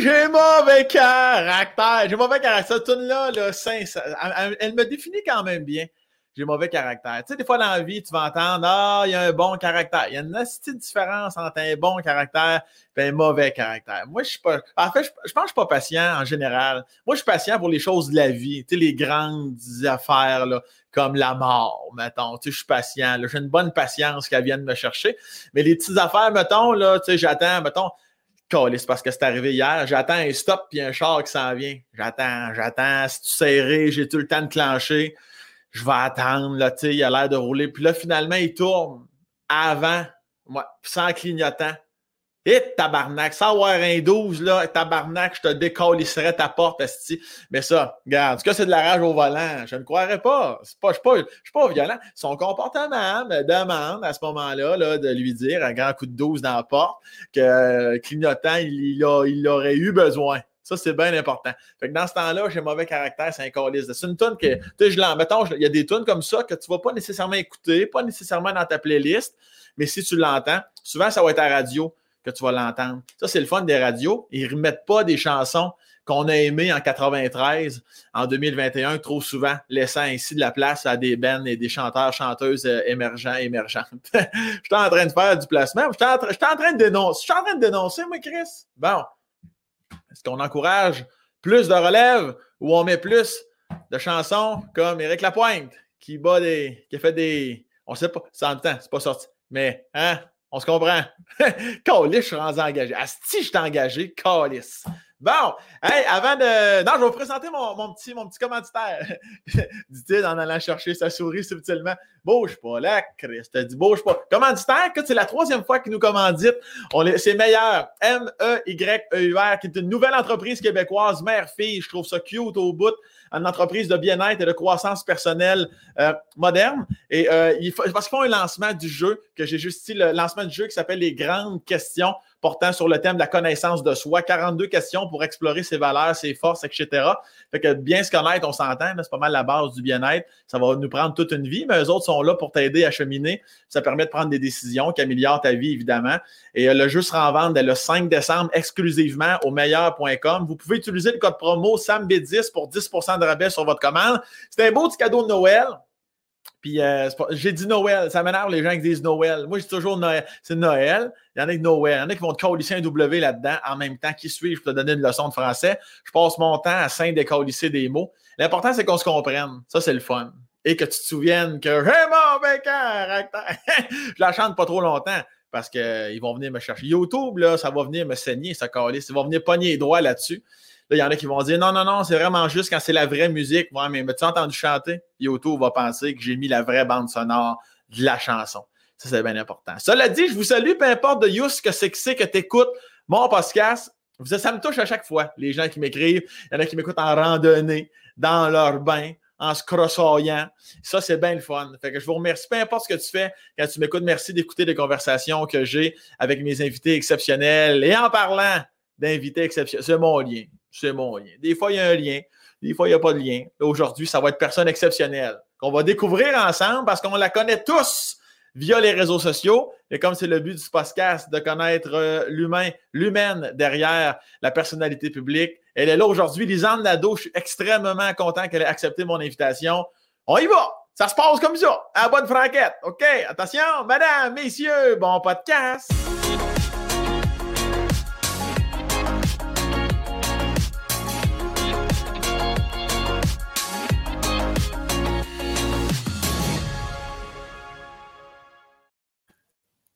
j'ai mauvais caractère. J'ai mauvais caractère. Cette tune-là, là, elle, elle, me définit quand même bien. J'ai mauvais caractère. Tu sais, des fois dans la vie, tu vas entendre Ah, il y a un bon caractère. Il y a une petite différence entre un bon caractère et un mauvais caractère. Moi, je suis pas. En fait, je, pense que je suis pas patient en général. Moi, je suis patient pour les choses de la vie, tu sais, les grandes affaires, là, comme la mort, mettons. Tu sais, je suis patient. J'ai une bonne patience qu'elle vienne me chercher. Mais les petites affaires, mettons, là, tu sais, j'attends, mettons, c'est parce que c'est arrivé hier. J'attends un stop puis un char qui s'en vient. J'attends, j'attends. Si tu serré, j'ai tout le temps de clencher. Je vais attendre, là, il a l'air de rouler. Puis là, finalement, il tourne avant, moi, sans clignotant. Et tabarnak, sans avoir un 12, là, tabarnak, je te décollisserais ta porte, esti. Mais ça, regarde, tout cas, c'est de la rage au volant. Je ne croirais pas. Pas, je ne suis, pas violent. Son comportement me demande à ce moment-là là, de lui dire, un grand coup de 12 dans la porte, que euh, clignotant, il, il, aurait eu besoin. Ça, c'est bien important. Fait que dans ce temps-là, j'ai mauvais caractère, c'est un colis. C'est une tonne que, tu sais, je l'en, il y a des tonnes comme ça que tu ne vas pas nécessairement écouter, pas nécessairement dans ta playlist, mais si tu l'entends, souvent, ça va être à radio que tu vas l'entendre. Ça, c'est le fun des radios. Ils ne remettent pas des chansons qu'on a aimées en 93, en 2021, trop souvent, laissant ainsi de la place à des bands et des chanteurs, chanteuses euh, émergents, émergentes. je suis en train de faire du placement. Je suis en, train de dénoncer. Je suis en train de dénoncer, moi, Chris. Bon. Est-ce qu'on encourage plus de relève ou on met plus de chansons comme Éric Lapointe qui bat des. qui a fait des. On ne sait pas, c'est en temps, c'est pas sorti. Mais, hein, on se comprend? Calice, je suis rendu engagé. Asti, je suis engagé. Calice. Bon, hey, avant de. Non, je vais vous présenter mon, petit, mon petit commanditaire. Dit-il en allant chercher sa souris subtilement. Bouge pas, là, Christ. T'as dit bouge pas. Commanditaire, c'est la troisième fois qu'il nous commandite. C'est meilleur. M-E-Y-E-U-R, qui est une nouvelle entreprise québécoise, mère-fille. Je trouve ça cute au bout une entreprise de bien-être et de croissance personnelle euh, moderne. Et euh, il parce qu'ils font un lancement du jeu, que j'ai juste dit, le lancement du jeu qui s'appelle Les grandes questions portant sur le thème de la connaissance de soi. 42 questions pour explorer ses valeurs, ses forces, etc. Fait que bien se connaître, on s'entend, c'est pas mal la base du bien-être. Ça va nous prendre toute une vie, mais eux autres sont là pour t'aider à cheminer. Ça permet de prendre des décisions qui améliorent ta vie, évidemment. Et euh, le jeu sera en vente le 5 décembre exclusivement au meilleur.com. Vous pouvez utiliser le code promo SAMB10 pour 10% de rabais sur votre commande. C'est un beau petit cadeau de Noël. Puis euh, j'ai dit Noël. Ça m'énerve les gens qui disent Noël. Moi, je dis toujours Noël. C'est Noël. Il y en a qui Noël. Il y en a qui vont te colisser un W là-dedans en même temps. Qui suivent pour te donner une leçon de français. Je passe mon temps à saint décolisser des mots. L'important, c'est qu'on se comprenne. Ça, c'est le fun. Et que tu te souviennes que mon caractère. je la chante pas trop longtemps parce qu'ils vont venir me chercher. YouTube, là, ça va venir me saigner, ça calisse. Ils vont venir pogner les là-dessus. Là, il y en a qui vont dire non, non, non, c'est vraiment juste quand c'est la vraie musique. Ouais, mais tu as entendu chanter? YouTube va penser que j'ai mis la vraie bande sonore de la chanson. Ça, c'est bien important. Cela dit, je vous salue, peu importe de Yous que c'est que c'est que tu écoutes mon podcast. Ça me touche à chaque fois, les gens qui m'écrivent. Il y en a qui m'écoutent en randonnée, dans leur bain, en se crossoyant. Ça, c'est bien le fun. Fait que je vous remercie. Peu importe ce que tu fais, quand tu m'écoutes, merci d'écouter les conversations que j'ai avec mes invités exceptionnels. Et en parlant d'invités exceptionnels, c'est mon lien c'est mon lien. Des fois, il y a un lien, des fois, il n'y a pas de lien. Aujourd'hui, ça va être personne exceptionnelle qu'on va découvrir ensemble parce qu'on la connaît tous via les réseaux sociaux. Et comme c'est le but du podcast de connaître euh, l'humain, l'humaine derrière la personnalité publique, elle est là aujourd'hui. Lisanne Nadeau, je suis extrêmement content qu'elle ait accepté mon invitation. On y va! Ça se passe comme ça, à bonne franquette. OK, attention, madame, messieurs, bon podcast!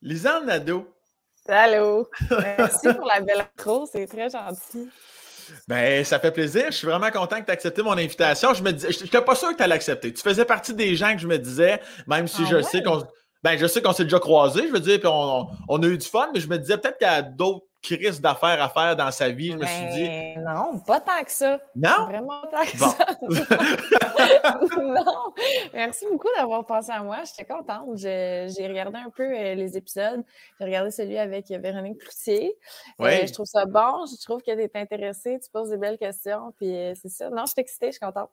Lisanne Nadeau. Allô. Merci pour la belle intro, c'est très gentil. Ben, ça fait plaisir. Je suis vraiment content que tu aies accepté mon invitation. Je me je n'étais pas sûr que tu allais l'accepter. Tu faisais partie des gens que je me disais, même si ah je sais qu'on ben, je sais qu'on s'est déjà croisés, je veux dire, puis on, on, a eu du fun, mais je me disais peut-être qu'il y a d'autres crise d'affaires à faire dans sa vie, je me suis dit. Ben, non, pas tant que ça. Non? Vraiment pas tant que ça. non. Merci beaucoup d'avoir pensé à moi. J'étais contente. J'ai regardé un peu euh, les épisodes. J'ai regardé celui avec Véronique Cloutier. Euh, je trouve ça bon. Je trouve que tu es intéressé. Tu poses des belles questions. Puis euh, c'est ça. Non, je suis excitée. Je suis contente.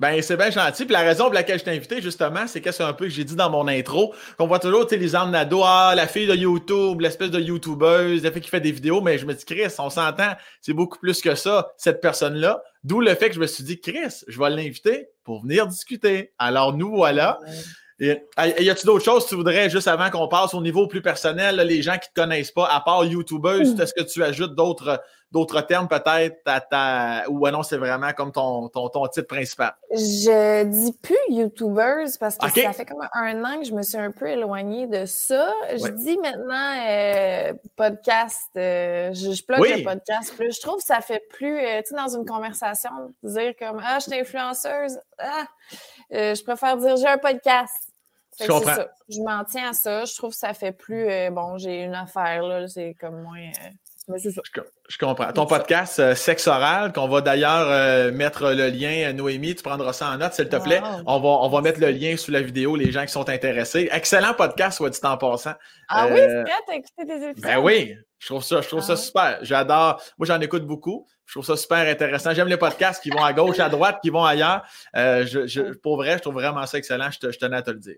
Ben, c'est bien gentil. Puis la raison pour laquelle je t'ai invité, justement, c'est que c'est un peu que j'ai dit dans mon intro, qu'on voit toujours, tu sais, les Nado, ah, la fille de YouTube, l'espèce de YouTubeuse, la fille qui fait des vidéos, mais je me dis, Chris, on s'entend, c'est beaucoup plus que ça, cette personne-là. D'où le fait que je me suis dit, Chris, je vais l'inviter pour venir discuter. Alors, nous voilà. Et, y a-t-il d'autres choses que tu voudrais, juste avant qu'on passe au niveau plus personnel, les gens qui ne te connaissent pas, à part YouTubeuse, est-ce que tu ajoutes d'autres d'autres termes peut-être ou non, c'est vraiment comme ton, ton, ton, titre principal? Je dis plus YouTubeuse parce que ça fait comme un an que je me suis un peu éloignée de ça. Je dis maintenant euh, podcast. Euh, je, je le podcast plus. Je trouve que ça fait plus, euh, tu sais, dans une conversation, dire comme Ah, je suis influenceuse. Ah, je préfère dire j'ai un podcast. Je comprends. Je m'en tiens à ça. Je trouve que ça fait plus bon, j'ai une affaire là, c'est comme moins. Je, comprends. Ton podcast euh, Sexe oral, qu'on va d'ailleurs euh, mettre le lien, Noémie, tu prendras ça en note, s'il te plaît. On va, on va mettre le lien sous la vidéo, les gens qui sont intéressés. Excellent podcast, soit dit en passant. Ah oui, euh, c'est vrai, t'as écouté des épisodes? Ben oui, je trouve ça, je trouve ça ah super. J'adore. Moi, j'en écoute beaucoup. Je trouve ça super intéressant. J'aime les podcasts qui vont à gauche, à droite, qui vont ailleurs. je, pour vrai, je trouve vraiment ça excellent. Je, tenais à te le dire.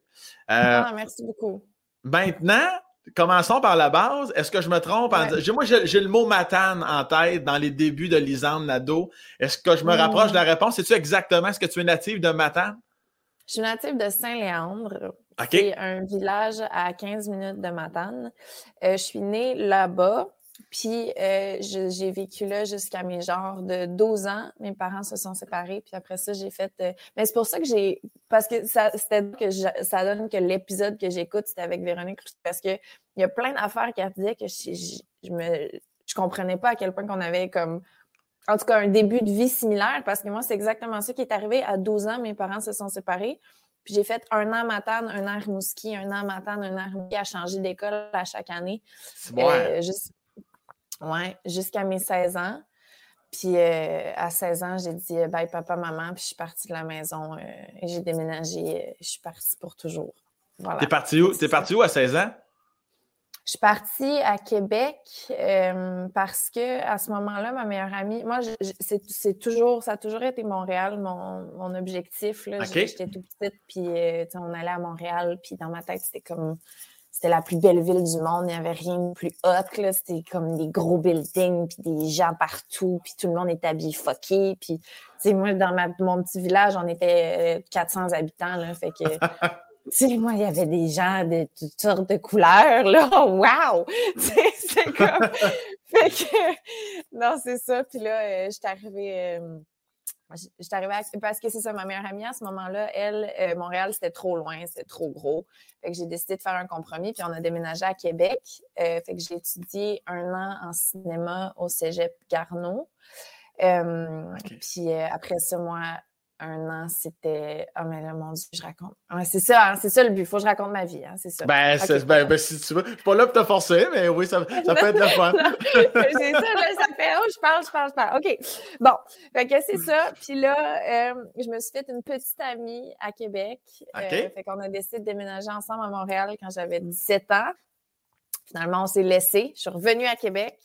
ah, merci beaucoup. Maintenant, Commençons par la base. Est-ce que je me trompe? Moi, j'ai le mot matane en tête dans les débuts de Lisande Nadeau. Est-ce que je me rapproche de la réponse? C'est-tu exactement est-ce que tu es native de Matane? Je suis native de Saint-Léandre. C'est un village à 15 minutes de Matane. Euh, je suis née là-bas. Puis euh, j'ai vécu là jusqu'à mes genres de 12 ans. Mes parents se sont séparés. Puis après ça, j'ai fait. Euh, mais c'est pour ça que j'ai. Parce que ça, que ça donne que l'épisode que j'écoute, c'était avec Véronique Parce qu'il y a plein d'affaires qu'elle disait que je, je, me. Je comprenais pas à quel point qu'on avait comme. En tout cas, un début de vie similaire. Parce que moi, c'est exactement ça qui est arrivé. À 12 ans, mes parents se sont séparés. Puis j'ai fait un an Matane, un an Rimouski, un an Matane, un an Rimouski à changer d'école à chaque année. C'est bon. Euh, oui, jusqu'à mes 16 ans. Puis euh, à 16 ans, j'ai dit bye papa, maman, puis je suis partie de la maison euh, et j'ai déménagé. Euh, je suis partie pour toujours. Voilà. T'es partie où? T'es partie où à 16 ans? Je suis partie à Québec parce que à ce moment-là, ma meilleure amie, moi, c'est toujours, ça a toujours été Montréal, mon, mon objectif. J'étais tout petite, puis on allait à Montréal, puis dans ma tête, c'était comme c'était la plus belle ville du monde. Il n'y avait rien de plus hot. Là. C'était comme des gros buildings, puis des gens partout, puis tout le monde était habillé fucké. Puis, tu moi, dans ma, mon petit village, on était 400 euh, habitants. Là, fait que, tu moi, il y avait des gens de toutes sortes de couleurs. Là. Wow! c'est comme... fait que, non, c'est ça. Puis là, euh, je suis arrivée... Euh, J'étais arrivée parce que c'est ça, ma meilleure amie à ce moment-là, elle, euh, Montréal, c'était trop loin, c'était trop gros. Fait que j'ai décidé de faire un compromis, puis on a déménagé à Québec. Euh, fait que j'ai étudié un an en cinéma au Cégep Garneau. Euh, puis après ça, moi, un an, c'était. Oh, mais là, mon Dieu, je raconte. c'est ça, hein, c'est ça le but. Il faut que je raconte ma vie, hein, c'est ça. Ben, ben, ben, si tu veux. Je suis pas là pour te forcer, mais oui, ça, ça peut être le fun. c'est ça, là, ça fait. Oh, je parle, je parle, je parle. OK. Bon. Fait que c'est ça. Puis là, euh, je me suis fait une petite amie à Québec. Euh, fait qu'on a décidé de déménager ensemble à Montréal quand j'avais 17 ans. Finalement, on s'est laissé. Je suis revenue à Québec.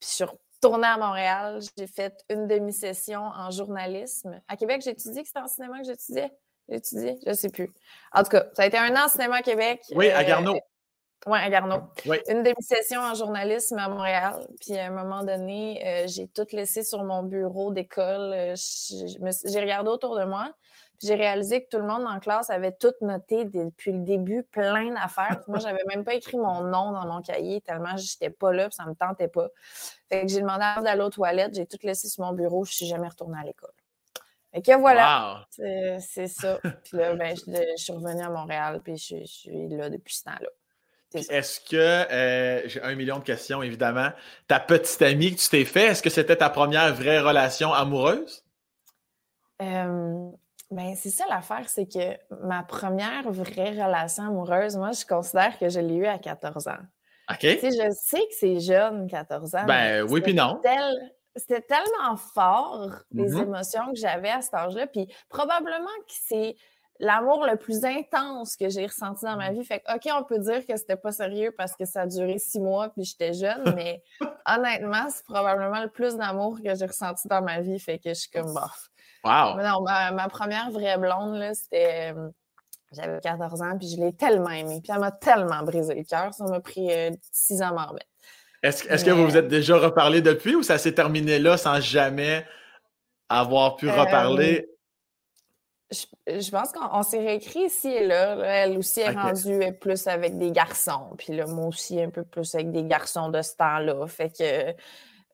Puis je suis tourné à Montréal. J'ai fait une demi-session en journalisme. À Québec, j'ai étudié que c'était en cinéma que j'étudiais? J'ai étudié, je ne sais plus. En tout cas, ça a été un an en cinéma à Québec. Oui, à Garneau. Euh, oui, à Garneau. Une demi-session en journalisme à Montréal. Puis à un moment donné, euh, j'ai tout laissé sur mon bureau d'école. Euh, j'ai regardé autour de moi j'ai réalisé que tout le monde en classe avait tout noté depuis le début, plein d'affaires. Moi, j'avais même pas écrit mon nom dans mon cahier tellement j'étais pas là, puis ça me tentait pas. Fait que j'ai demandé à d'aller aux toilettes, j'ai tout laissé sur mon bureau, je suis jamais retournée à l'école. Fait que voilà, c'est ça. Puis là, ben, je, suis revenue à Montréal, puis je, suis là depuis ce temps-là. Est-ce que, euh, j'ai un million de questions évidemment, ta petite amie que tu t'es fait, est-ce que c'était ta première vraie relation amoureuse? Euh, ben, c'est ça l'affaire, c'est que ma première vraie relation amoureuse, moi, je considère que je l'ai eue à 14 ans. OK. Tu sais, je sais que c'est jeune, 14 ans. Ben oui, puis non. C'était tellement fort, les mm-hmm. émotions que j'avais à cet âge-là. Puis probablement que c'est l'amour le plus intense que j'ai ressenti dans ma vie. Fait que, OK, on peut dire que c'était pas sérieux parce que ça a duré six mois puis j'étais jeune, mais honnêtement, c'est probablement le plus d'amour que j'ai ressenti dans ma vie. Fait que je suis comme, bof. Wow! non, ma, première vraie blonde, là, c'était. Euh, j'avais 14 ans, puis je l'ai tellement aimée. Puis elle m'a tellement brisé le cœur. Ça m'a pris euh, six ans à m'en remettre. Est-ce que vous vous êtes déjà reparlé depuis ou ça s'est terminé là sans jamais avoir pu reparler? je, pense qu'on s'est réécrit ici et là. Elle aussi est rendue plus avec des garçons. Puis là, moi aussi, un peu plus avec des garçons de ce temps-là. Fait que.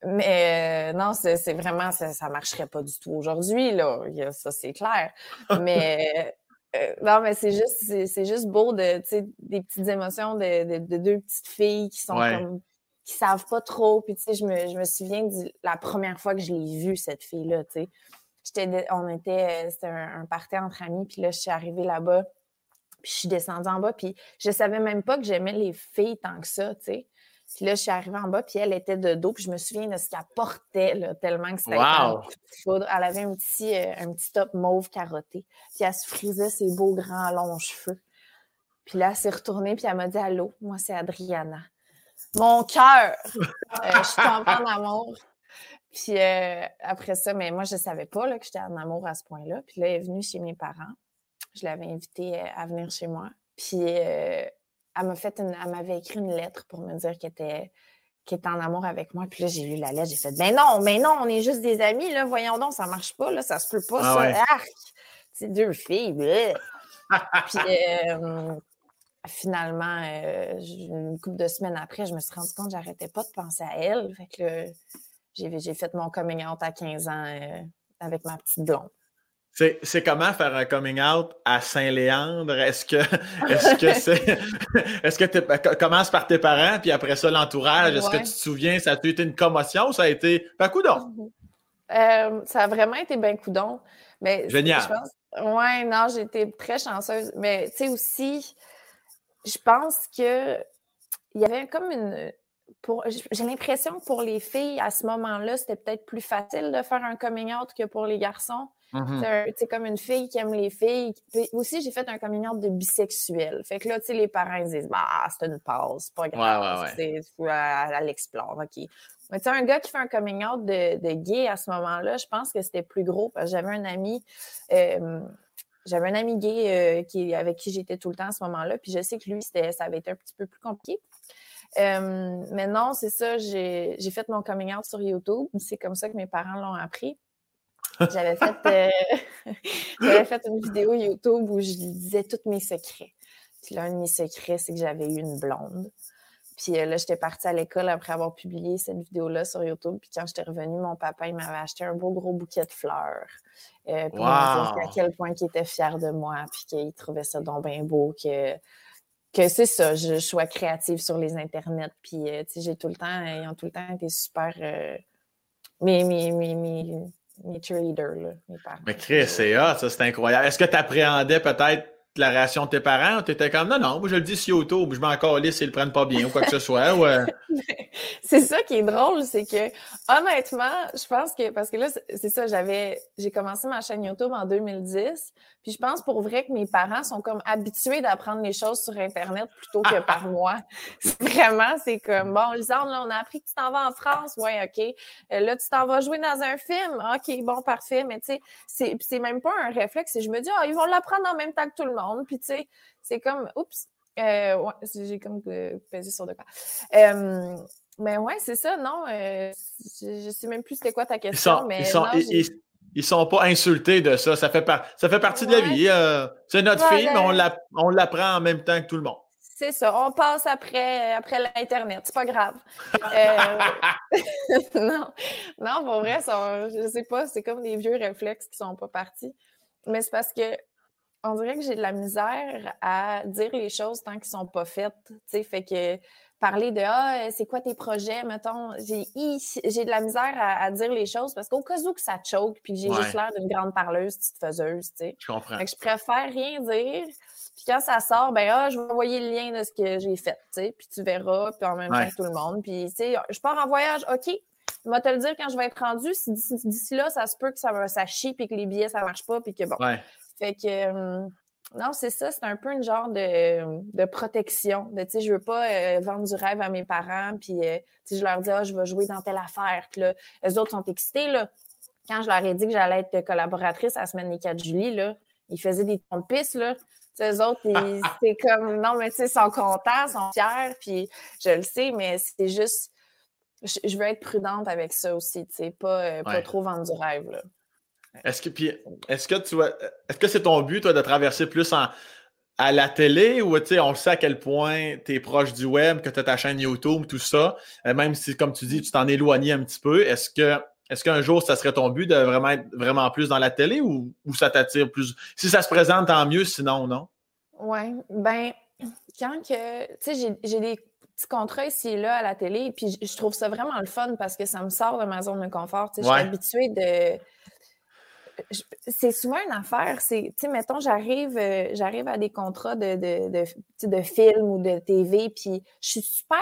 Mais non, c'est vraiment, ça, ne marcherait pas du tout aujourd'hui, là. Ça, c'est clair. Mais. Euh, non, mais c'est juste, c'est juste beau de, des petites émotions de, deux petites filles qui sont comme qui savent pas trop. Puis, tu sais, je me, je me souviens de la première fois que je l'ai vue, cette fille-là, tu sais on était, euh, c'était un, party entre amis, puis là, je suis arrivée là-bas, puis je suis descendue en bas, puis je savais même pas que j'aimais les filles tant que ça, tu sais. Puis là, je suis arrivée en bas, puis elle était de dos, puis je me souviens de ce qu'elle portait, là, tellement que c'était wow. foudre. Elle avait un petit, euh, un petit top mauve carotté, puis elle se frisait ses beaux grands longs cheveux. Puis là, elle s'est retournée, puis elle m'a dit « Allô, moi, c'est Adriana. » Mon cœur! Euh, je suis tombée en amour. Puis euh, après ça, mais moi, je ne savais pas là, que j'étais en amour à ce point-là. Puis là, elle est venue chez mes parents. Je l'avais invitée à venir chez moi. Puis euh, elle m'a fait une, elle m'avait écrit une lettre pour me dire qu'elle était, qu'elle était en amour avec moi. Puis là, j'ai lu la lettre, j'ai fait Ben non, mais non, on est juste des amis, là, voyons donc, ça marche pas, là, ça se peut pas, ah ça. Arc! C'est deux filles. Puis finalement, une couple de semaines après, je me suis rendu compte que j'arrêtais pas de penser à elle. Fait que j'ai fait mon coming out à 15 ans euh, avec ma petite blonde. C'est comment faire un coming out à Saint-Léandre? Est-ce que est-ce que c'est est-ce que tu ben, commences par tes parents puis après ça l'entourage? Est-ce que tu te souviens, ça a été une commotion ou ça a été ben coudon? Euh, ça a vraiment été ben coudon. Mais Génial. Je ouais, non, j'ai été très chanceuse. Mais tu sais aussi, je pense que il y avait comme une, j'ai l'impression que pour les filles, à ce moment-là, c'était peut-être plus facile de faire un coming out que pour les garçons. Mm-hmm. C'est comme une fille qui aime les filles. aussi, j'ai fait un coming out de bisexuel. Fait que là, tu sais, les parents disent, bah, c'est une pause, c'est pas grave. Ouais, Elle, explore, OK. Mais tu sais, un gars qui fait un coming out de, gay à ce moment-là, je pense que c'était plus gros parce que j'avais un ami. Euh, j'avais un ami gay euh, qui, avec qui j'étais tout le temps à ce moment-là, puis je sais que lui, ça avait été un petit peu plus compliqué. Euh, mais non, c'est ça, j'ai fait mon coming out sur YouTube. C'est comme ça que mes parents l'ont appris. J'avais fait, euh, fait une vidéo YouTube où je disais tous mes secrets. Puis là, un de mes secrets, c'est que j'avais eu une blonde. Puis euh, là, j'étais partie à l'école après avoir publié cette vidéo-là sur YouTube. Puis quand j'étais revenue, mon papa, il m'avait acheté un beau gros bouquet de fleurs. Euh, pour me dire à quel point il était fier de moi. Puis qu'il trouvait ça donc bien beau. Que que c'est ça, je, sois créative sur les internets. Puis, euh, tu sais, j'ai tout le temps, ils ont tout le temps été super. Euh, mes, mes, mes, mes, cheerleaders, là, mes parents. Mais Chris, c'est ça, c'est incroyable. Est-ce que tu appréhendais peut-être la réaction de tes parents? Tu étais comme non, non, moi je le dis sur YouTube, je m'en calisse s'ils le prennent pas bien ou quoi que ce soit. Euh? c'est ça qui est drôle, c'est que honnêtement, je pense que parce que là, c'est ça, j'avais j'ai commencé ma chaîne YouTube en 2010. Puis je pense pour vrai que mes parents sont comme habitués d'apprendre les choses sur Internet plutôt que par moi. Vraiment, c'est comme bon, Lisandre, là, on a appris que tu t'en vas en France. Ouais, OK. Euh, là, tu t'en vas jouer dans un film. OK, bon, parfait. Mais tu sais, c'est même pas un réflexe. Je me dis, ah, ils vont l'apprendre en même temps que tout le monde. Puis tu sais, c'est comme, oups, euh, ouais, j'ai comme euh, pesé sur de quoi. mais ouais, c'est ça, non. je, je sais même plus c'était quoi ta question, mais ils sont pas insultés de ça. Ça fait, ça fait partie de la vie. Euh, c'est notre fille, mais on l'apprend en même temps que tout le monde. C'est ça. On passe après, après l'Internet. C'est pas grave. Euh, non. non, pour vrai, ça, je sais pas, c'est comme des vieux réflexes qui sont pas partis. Mais c'est parce que on dirait que j'ai de la misère à dire les choses tant qu'ils sont pas faites. Fait que parler de Ah, c'est quoi tes projets, mettons. J'ai, j'ai de la misère à, dire les choses parce qu'au cas où que ça choke, puis j'ai juste l'air d'une grande parleuse, petite faiseuse, tu sais. Je comprends. je préfère rien dire. Puis quand ça sort, ben ah, je vais envoyer le lien de ce que j'ai fait, tu sais. Puis tu verras, puis en même temps tout le monde. Puis, tu sais, je pars en voyage, OK. Je vais te le dire quand je vais être rendu. Si d'ici là, ça se peut que ça, ça chie, puis que les billets, ça marche pas, puis que bon. Fait que. Non, c'est ça, c'est un peu une genre de, de protection. De, tu sais, je veux pas euh, vendre du rêve à mes parents, puis euh, je leur dis, ah, je vais jouer dans telle affaire. Puis là, eux autres sont excités. Là. Quand je leur ai dit que j'allais être collaboratrice à la semaine des 4 juillet, là, ils faisaient des tons de piste. Là. eux autres, c'est comme, non, mais tu sais, ils sont contents, ils sont fiers, puis je le sais, mais c'est juste, je, veux être prudente avec ça aussi, tu sais, pas, euh, pas trop vendre du rêve. Là. Est-ce que, puis, est-ce que tu est-ce que c'est ton but, toi, de traverser plus en, à la télé ou on sait à quel point tu es proche du web, que tu as ta chaîne YouTube, tout ça, euh, même si, comme tu dis, tu t'en éloignes un petit peu, est-ce que est-ce qu'un jour, ça serait ton but de vraiment être vraiment plus dans la télé ou, ça t'attire plus? Si ça se présente, tant mieux, sinon, non? Oui, ben, quand que, tu sais, j'ai des petits contrats ici et là à la télé, puis je trouve ça vraiment le fun parce que ça me sort de ma zone de confort. Je suis habituée de c'est souvent une affaire. C'est, tu sais, mettons, j'arrive, euh, j'arrive à des contrats de, de, de, de film ou de TV, puis je suis super,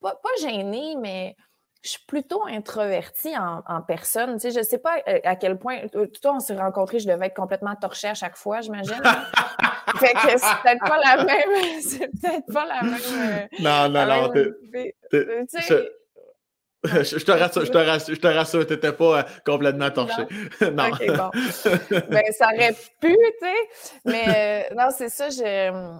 pas, gênée, mais je suis plutôt introvertie en, en personne. Tu sais, je sais pas euh, à quel point. Euh, tout on s'est rencontrés, je devais être complètement torchée à chaque fois, j'imagine. fait que c'est peut-être pas la même. C'est peut-être pas la même. non, non, non. Tu je, te rassure, je te rassure, je te rassure, t'étais pas euh, complètement torché. Non. OK, bon. ben, ça aurait pu, tu sais. Mais euh, non, c'est ça, je.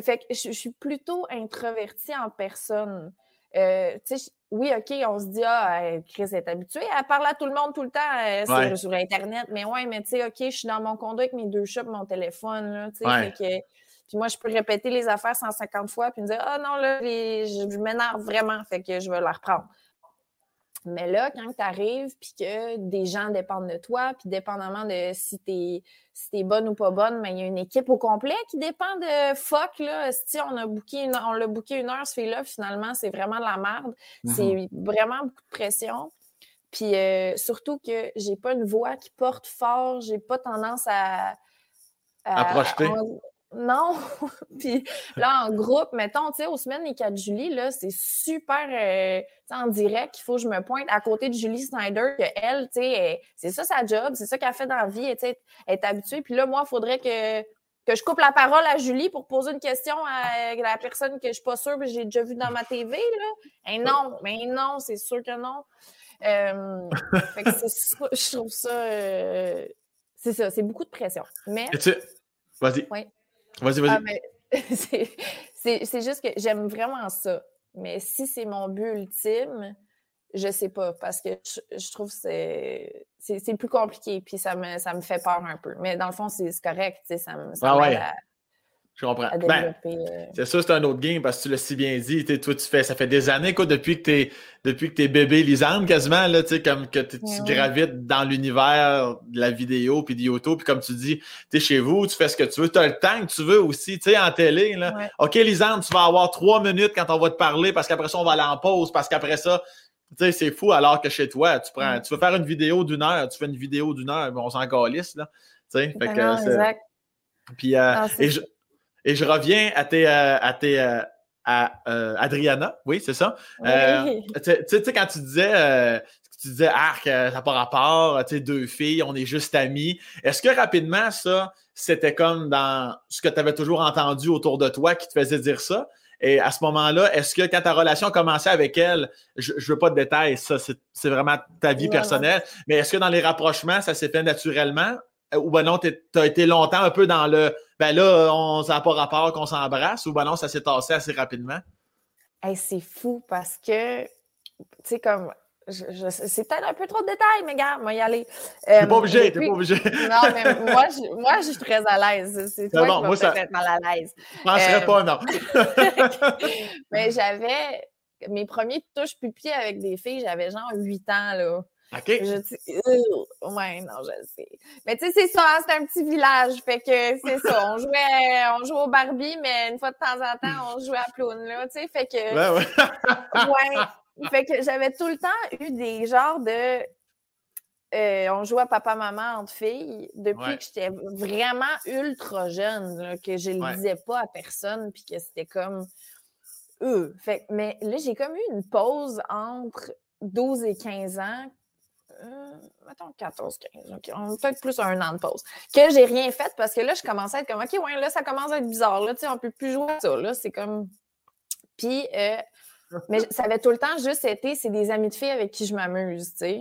Fait que je, suis plutôt introvertie en personne. Euh, tu sais, oui, OK, on se dit, ah, Chris est habitué à parler à tout le monde tout le temps sur, Internet. Mais ouais, mais tu sais, OK, je suis dans mon condo avec mes deux chats mon téléphone, là, tu sais. Puis moi, je peux répéter les affaires 150 fois puis me dire, ah non, là, je m'énerve vraiment, fait que je vais la reprendre. Mais là, quand tu arrives, puis que des gens dépendent de toi, puis dépendamment de si tu es, si bonne ou pas bonne, mais il y a une équipe au complet qui dépend de fuck, là. Si on a booké une, on l'a booké une heure, ce fait-là, finalement, c'est vraiment de la merde. C'est mm-hmm. vraiment beaucoup de pression. Puis euh, surtout que j'ai pas une voix qui porte fort, j'ai pas tendance à. À, projeter. Non. puis là, en groupe, mettons, tu sais, aux semaines des 4 juillet, là, c'est super euh, en direct qu'il faut que je me pointe à côté de Julie Snyder, que elle, tu sais, c'est ça sa job, c'est ça qu'elle fait dans la vie, elle est habituée. Puis là, moi, il faudrait que, que je coupe la parole à Julie pour poser une question à la personne que je suis pas sûre que j'ai déjà vue dans ma TV, là. Et non, mais non, c'est sûr que non. Euh, fait que je trouve ça... Euh, c'est ça, c'est beaucoup de pression. Mais... Vas-y. Oui. Vas-y, vas-y. Ah, c'est juste que j'aime vraiment ça. Mais si c'est mon but ultime, je sais pas, parce que je, trouve que c'est plus compliqué, puis ça me, ça me fait peur un peu. Mais dans le fond, c'est correct, ça me, ça ah je comprends. Ben, euh, c'est ça, c'est un autre game parce que tu l'as si bien dit. Toi, tu fais, ça fait des années quoi, depuis que tu depuis que es bébé Lisande quasiment, là, comme que tu gravites dans l'univers de la vidéo puis de YouTube. Puis comme tu dis, tu es chez vous, tu fais ce que tu veux, tu as le temps que tu veux aussi, tu sais, en télé. Là. OK, Lisande, tu vas avoir trois minutes quand on va te parler parce qu'après ça, on va aller en pause parce qu'après ça, tu sais, c'est fou alors que chez toi, tu prends, tu veux faire une vidéo d'une heure, tu fais une vidéo d'une heure, on s'en calisse, là. Tu sais, fait ben que, exact. Puis, euh, et je, et je reviens à tes, euh, à tes, euh, à euh, Adriana, oui, c'est ça. Oui. tu sais, quand tu disais, tu disais, arc, ça n'a pas rapport, tu sais, deux filles, on est juste amis. Est-ce que rapidement, ça, c'était comme dans ce que tu avais toujours entendu autour de toi qui te faisait dire ça? Et à ce moment-là, est-ce que quand ta relation a commencé avec elle, je ne veux pas de détails, ça, c'est vraiment ta vie personnelle, mais est-ce que dans les rapprochements, ça s'est fait naturellement? Ou ben non, tu as été longtemps un peu dans le ben là, on n'a pas rapport qu'on s'embrasse ou ben non, ça s'est tassé assez rapidement? c'est fou parce que, tu sais, comme c'est peut-être un peu trop de détails, mais gars, moi y aller. t'es pas obligé, t'es pas obligé. non, mais moi, je, moi, je suis très à l'aise. C'est toi qui peut-être mal à l'aise. Je penserais pas, non. mais j'avais mes premiers touches pipi avec des filles, j'avais genre 8 ans, là. OK. Je dis, ouais, non, je sais. Mais tu sais, c'est ça, hein, c'est un petit village. Fait que c'est ça. On jouait, on jouait au Barbie, mais une fois de temps en temps, on jouait à Ploune, là, tu sais. Fait que. Ouais, ouais. ouais. Fait que j'avais tout le temps eu des genres de. Euh, on jouait à papa-maman entre filles depuis que j'étais vraiment ultra jeune, que je ne le disais pas à personne, puis que c'était comme. Euh. Fait, mais là, j'ai comme eu une pause entre 12 et 15 ans mettons 14, 15, OK, on peut-être plus un an de pause, que j'ai rien fait parce que là, je commençais à être comme, OK, ouais, là, ça commence à être bizarre, là, tu sais, on peut plus jouer à ça, là, c'est comme... Puis, euh, mais ça avait tout le temps juste été, c'est des amis de filles avec qui je m'amuse, tu sais.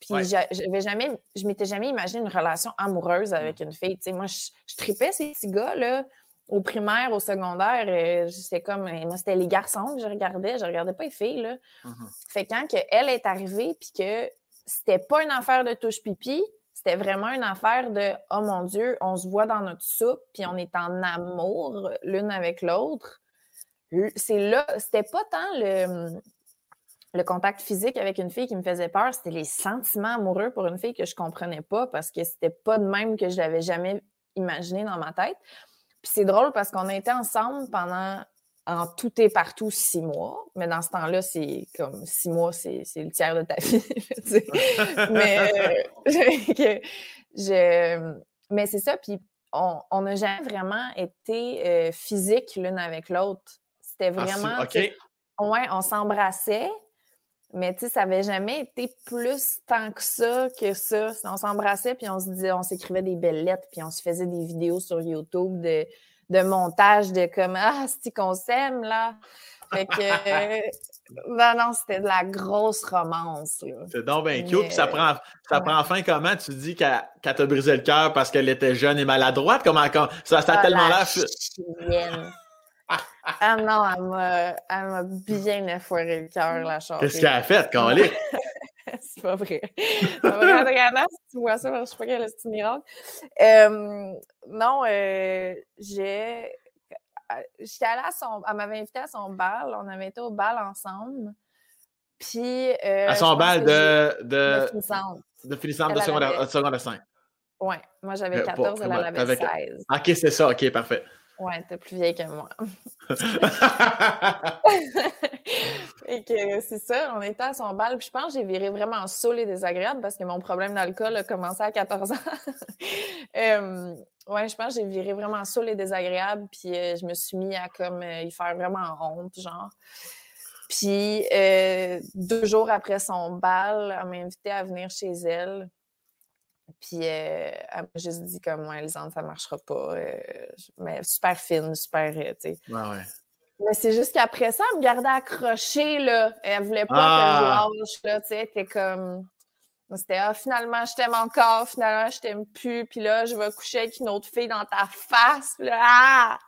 Puis, j'avais jamais, je m'étais jamais imaginé une relation amoureuse avec une fille, tu sais. Moi, je, je tripais ces petits gars, là, au primaire, au secondaire, c'était comme, moi, c'était les garçons que je regardais, je regardais pas les filles, là. Mm-hmm. Fait quand que elle est arrivée, puis que c'était pas une affaire de touche pipi, c'était vraiment une affaire de oh mon Dieu, on se voit dans notre soupe, puis on est en amour l'une avec l'autre. C'est là, c'était pas tant le, le contact physique avec une fille qui me faisait peur, c'était les sentiments amoureux pour une fille que je comprenais pas parce que c'était pas de même que je l'avais jamais imaginé dans ma tête. Puis c'est drôle parce qu'on a été ensemble pendant en tout et partout six mois, mais dans ce temps-là, c'est comme six mois, c'est, le tiers de ta vie. mais, euh, je, mais c'est ça, puis on n'a jamais vraiment été euh, physique l'une avec l'autre. C'était ah, vraiment. ouais, on s'embrassait, mais tu sais, ça n'avait jamais été plus tant que ça que ça. On s'embrassait, puis on se disait, on s'écrivait des belles lettres, puis on se faisait des vidéos sur YouTube de de montage de comme Ah, c'est qu'on s'aime là? Fait que non, non, c'était de la grosse romance. C'est donc bien cute. Puis ça prend, ça prend fin comment? Tu dis qu'elle t'a brisé le cœur parce qu'elle était jeune et maladroite? Comment, ça, ça a ah, tellement l'air. ah non, elle m'a bien effoiré le cœur, la chose. Qu'est-ce qu'elle a fait, Colin? pas vrai. Adriana, si tu vois ça, je sais pas quel est miracle. Euh, non, euh, j'ai. J'étais allée à son. Elle m'avait invité à son bal. On avait été au bal ensemble. Puis. Euh, à son bal de, de. De finissante. De finissante de secondaire, secondaire 5. Oui, moi j'avais 14, elle, elle avait 16. Ok, c'est ça, ok, parfait. Ouais, t'es plus vieille que moi. et que c'est ça, on était à son bal, puis je pense que j'ai viré vraiment saoul et désagréable parce que mon problème d'alcool a commencé à 14 ans. euh, ouais, je pense que j'ai viré vraiment saoul et désagréable, puis euh, je me suis mis à comme euh, y faire vraiment honte, genre. Puis euh, deux jours après son bal, elle m'a invité à venir chez elle. Puis euh, elle m'a juste dit comme moi, Elisande, ça marchera pas. Euh, mais super fine, super, euh, tu sais. Ouais, ouais. Mais c'est juste qu'après ça, elle me gardait accrochée, là. Elle voulait pas que je ah! lâche, là, tu sais. T'es comme... C'était, ah, finalement, je t'aime encore, finalement, je t'aime plus, puis là, je vais coucher avec une autre fille dans ta face, là. Ah!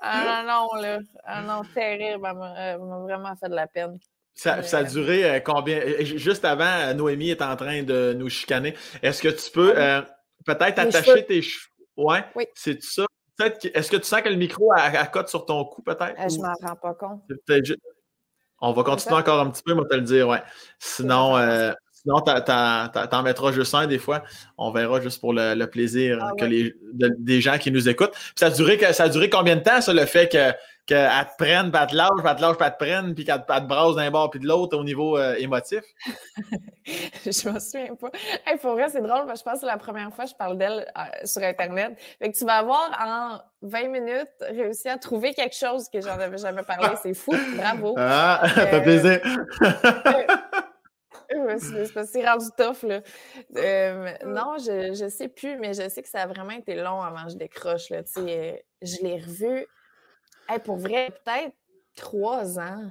ah non, non, là. Ah non, terrible. Elle m'a vraiment fait de la peine. Ça, a duré euh, combien? Juste avant, Noémie est en train de nous chicaner. Est-ce que tu peux euh, peut-être attacher tes cheveux? Ouais, oui. C'est ça. Est-ce que tu sens que le micro accote sur ton cou, peut-être? Euh, je m'en rends pas compte. On va continuer encore un petit peu, moi te le dire, ouais. Sinon, sinon t'en mettras juste un des fois. On verra juste pour le, plaisir ah que les, des gens qui nous écoutent. ça a, duré, ça a duré combien de temps, ça, le fait que qu'elle te prenne, puis elle te lâche, puis elle te lâche, puis elle te prenne, puis qu'elle te, brasse d'un bord puis de l'autre au niveau euh, émotif? je m'en souviens pas. Hey, pour vrai, c'est drôle, parce que je pense que c'est la première fois que je parle d'elle euh, sur Internet. Fait que tu vas avoir en 20 minutes réussi à trouver quelque chose que j'en avais jamais parlé. C'est fou. Bravo. Ah, euh, plaisir. c'est rendu tough, là. non, je, je sais plus, mais je sais que ça a vraiment été long avant que je décroche, là. Tu sais, je l'ai revu pour vrai, peut-être trois ans.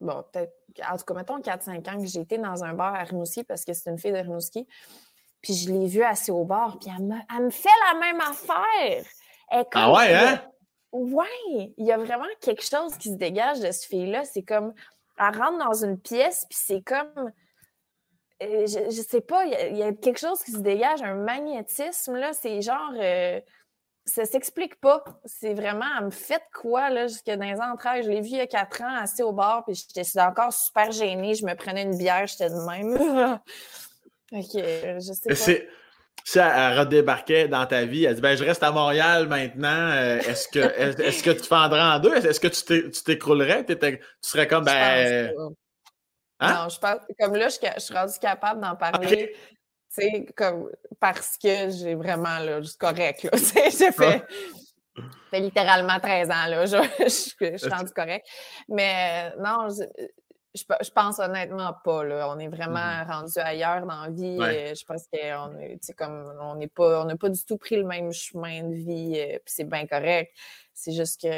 Bon, peut-être, en tout cas, mettons 4-5 ans que j'ai été dans un bar à Rimouski parce que c'est une fille de Rimouski. Puis je l'ai vue assez au bar, puis elle me, fait la même affaire. ah ouais, hein? Ouais, il y a vraiment quelque chose qui se dégage de cette fille-là. C'est comme, elle rentre dans une pièce, puis c'est comme, euh, je, je, sais pas, il y, a quelque chose qui se dégage, un magnétisme, là. C'est genre, euh, ça s'explique pas. C'est vraiment, elle me fait quoi, là, jusque dans les entrailles. Je l'ai vu il y a quatre ans, assis au bar, puis j'étais encore super gênée. Je me prenais une bière, j'étais de même. ok, je sais pas. Si elle redébarquait dans ta vie, elle dit ben, Je reste à Montréal maintenant, euh, est-ce que, est, que tu fendrais en deux? Est-ce que tu t'écroulerais? Tu serais comme ben. Hein? Non, je pense comme là, je, suis rendu capable d'en parler sais, comme parce que j'ai vraiment là, juste correct. Là, j'ai fait, fait littéralement 13 ans, là, je, je, suis rendu correct. Mais non, Je, pense honnêtement pas. Là. On est vraiment mm-hmm. rendu ailleurs dans la vie. Euh, je pense qu'on est comme on n'est pas, on n'a pas du tout pris le même chemin de vie. Euh, puis c'est bien correct. C'est juste que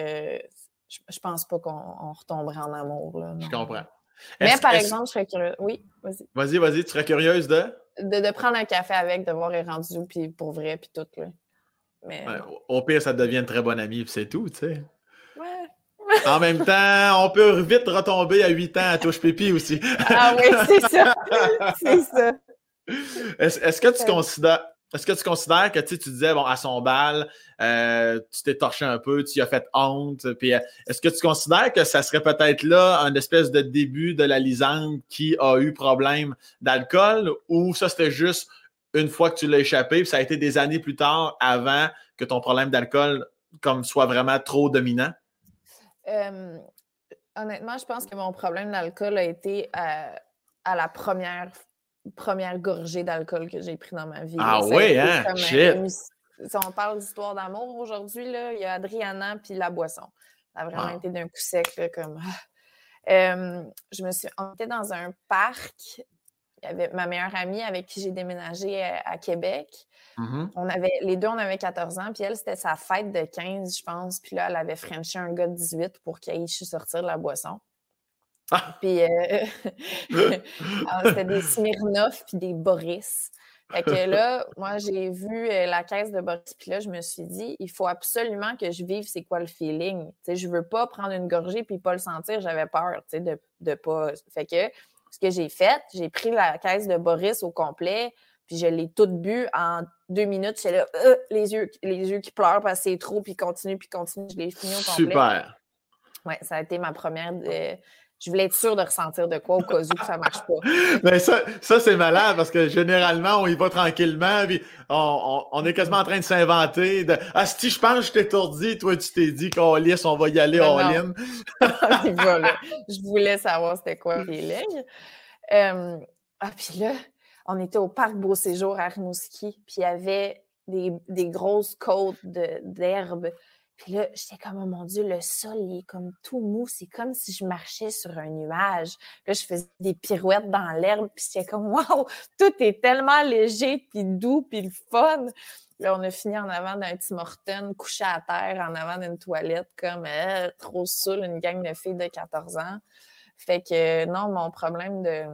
je, je pense pas qu'on retomberait en amour. Là, je comprends. Mais par exemple, je serais curieuse. Oui, vas-y. Vas-y, vas-y, tu serais curieuse de? De? prendre un café avec, de voir est rendu, puis pour vrai, puis tout. Là. Mais... au pire, ça devient une très bonne amie, puis c'est tout, tu sais. Ouais. en même temps, on peut vite retomber à 8 ans à touche pépi aussi. ah oui, c'est ça. c'est ça. Est-ce que tu considères. Est-ce que tu considères que tu disais, bon, à son bal, euh, tu t'es torché un peu, tu as fait honte, puis euh, est-ce que tu considères que ça serait peut-être là un espèce de début de la Lisande qui a eu problème d'alcool ou ça c'était juste une fois que tu l'as échappé, puis ça a été des années plus tard avant que ton problème d'alcool comme soit vraiment trop dominant? Euh, honnêtement, je pense que mon problème d'alcool a été à la première première gorgée d'alcool que j'ai pris dans ma vie. Ah oui, hein? si on parle d'histoire d'amour aujourd'hui, il y a Adriana puis la boisson. Ça a vraiment été d'un coup sec, comme. Ah. je me suis. On était dans un parc. Il y avait ma meilleure amie avec qui j'ai déménagé à, Québec. Mm-hmm. On avait, les deux, on avait 14 ans, puis elle, c'était sa fête de 15, je pense. Puis là, elle avait frenché un gars de 18 pour qu'il aille sortir de la boisson. Puis euh, ah, c'était des Smirnoff puis des Boris. Fait que là, moi, j'ai vu euh, la caisse de Boris, puis là, je me suis dit, il faut absolument que je vive c'est quoi le feeling? Tu sais, je veux pas prendre une gorgée puis pas le sentir, j'avais peur, tu sais, de, de pas... Fait que ce que j'ai fait, j'ai pris la caisse de Boris au complet, puis je l'ai toute bu en deux minutes. J'étais là, euh, les, yeux, les yeux qui pleurent parce que c'est trop, puis continue, puis continue. Je l'ai fini au complet. Super! Ouais, ça a été ma première je voulais être sûre de ressentir de quoi au cas où ça ne marche pas. Mais ça, ça c'est malade parce que généralement, on y va tranquillement, puis on, est quasiment en train de s'inventer. De, ah, si je pense que je t'ai étourdi, toi, tu t'es dit qu'on lisse, on va y aller en ligne. je voulais savoir c'était quoi les lignes. Euh, ah, puis là, on était au parc Beau Séjour à Rimouski, puis il y avait des, des grosses côtes d'herbe. Puis là, j'étais comme, oh mon Dieu, le sol, il est comme tout mou. C'est comme si je marchais sur un nuage. Là, je faisais des pirouettes dans l'herbe. Puis j'étais comme, waouh, tout est tellement léger, puis doux, puis le fun. Là, on a fini en avant d'un Tim Horton, couché à terre, en avant d'une toilette, comme euh, trop saoul, une gang de filles de 14 ans. Fait que non, mon problème de,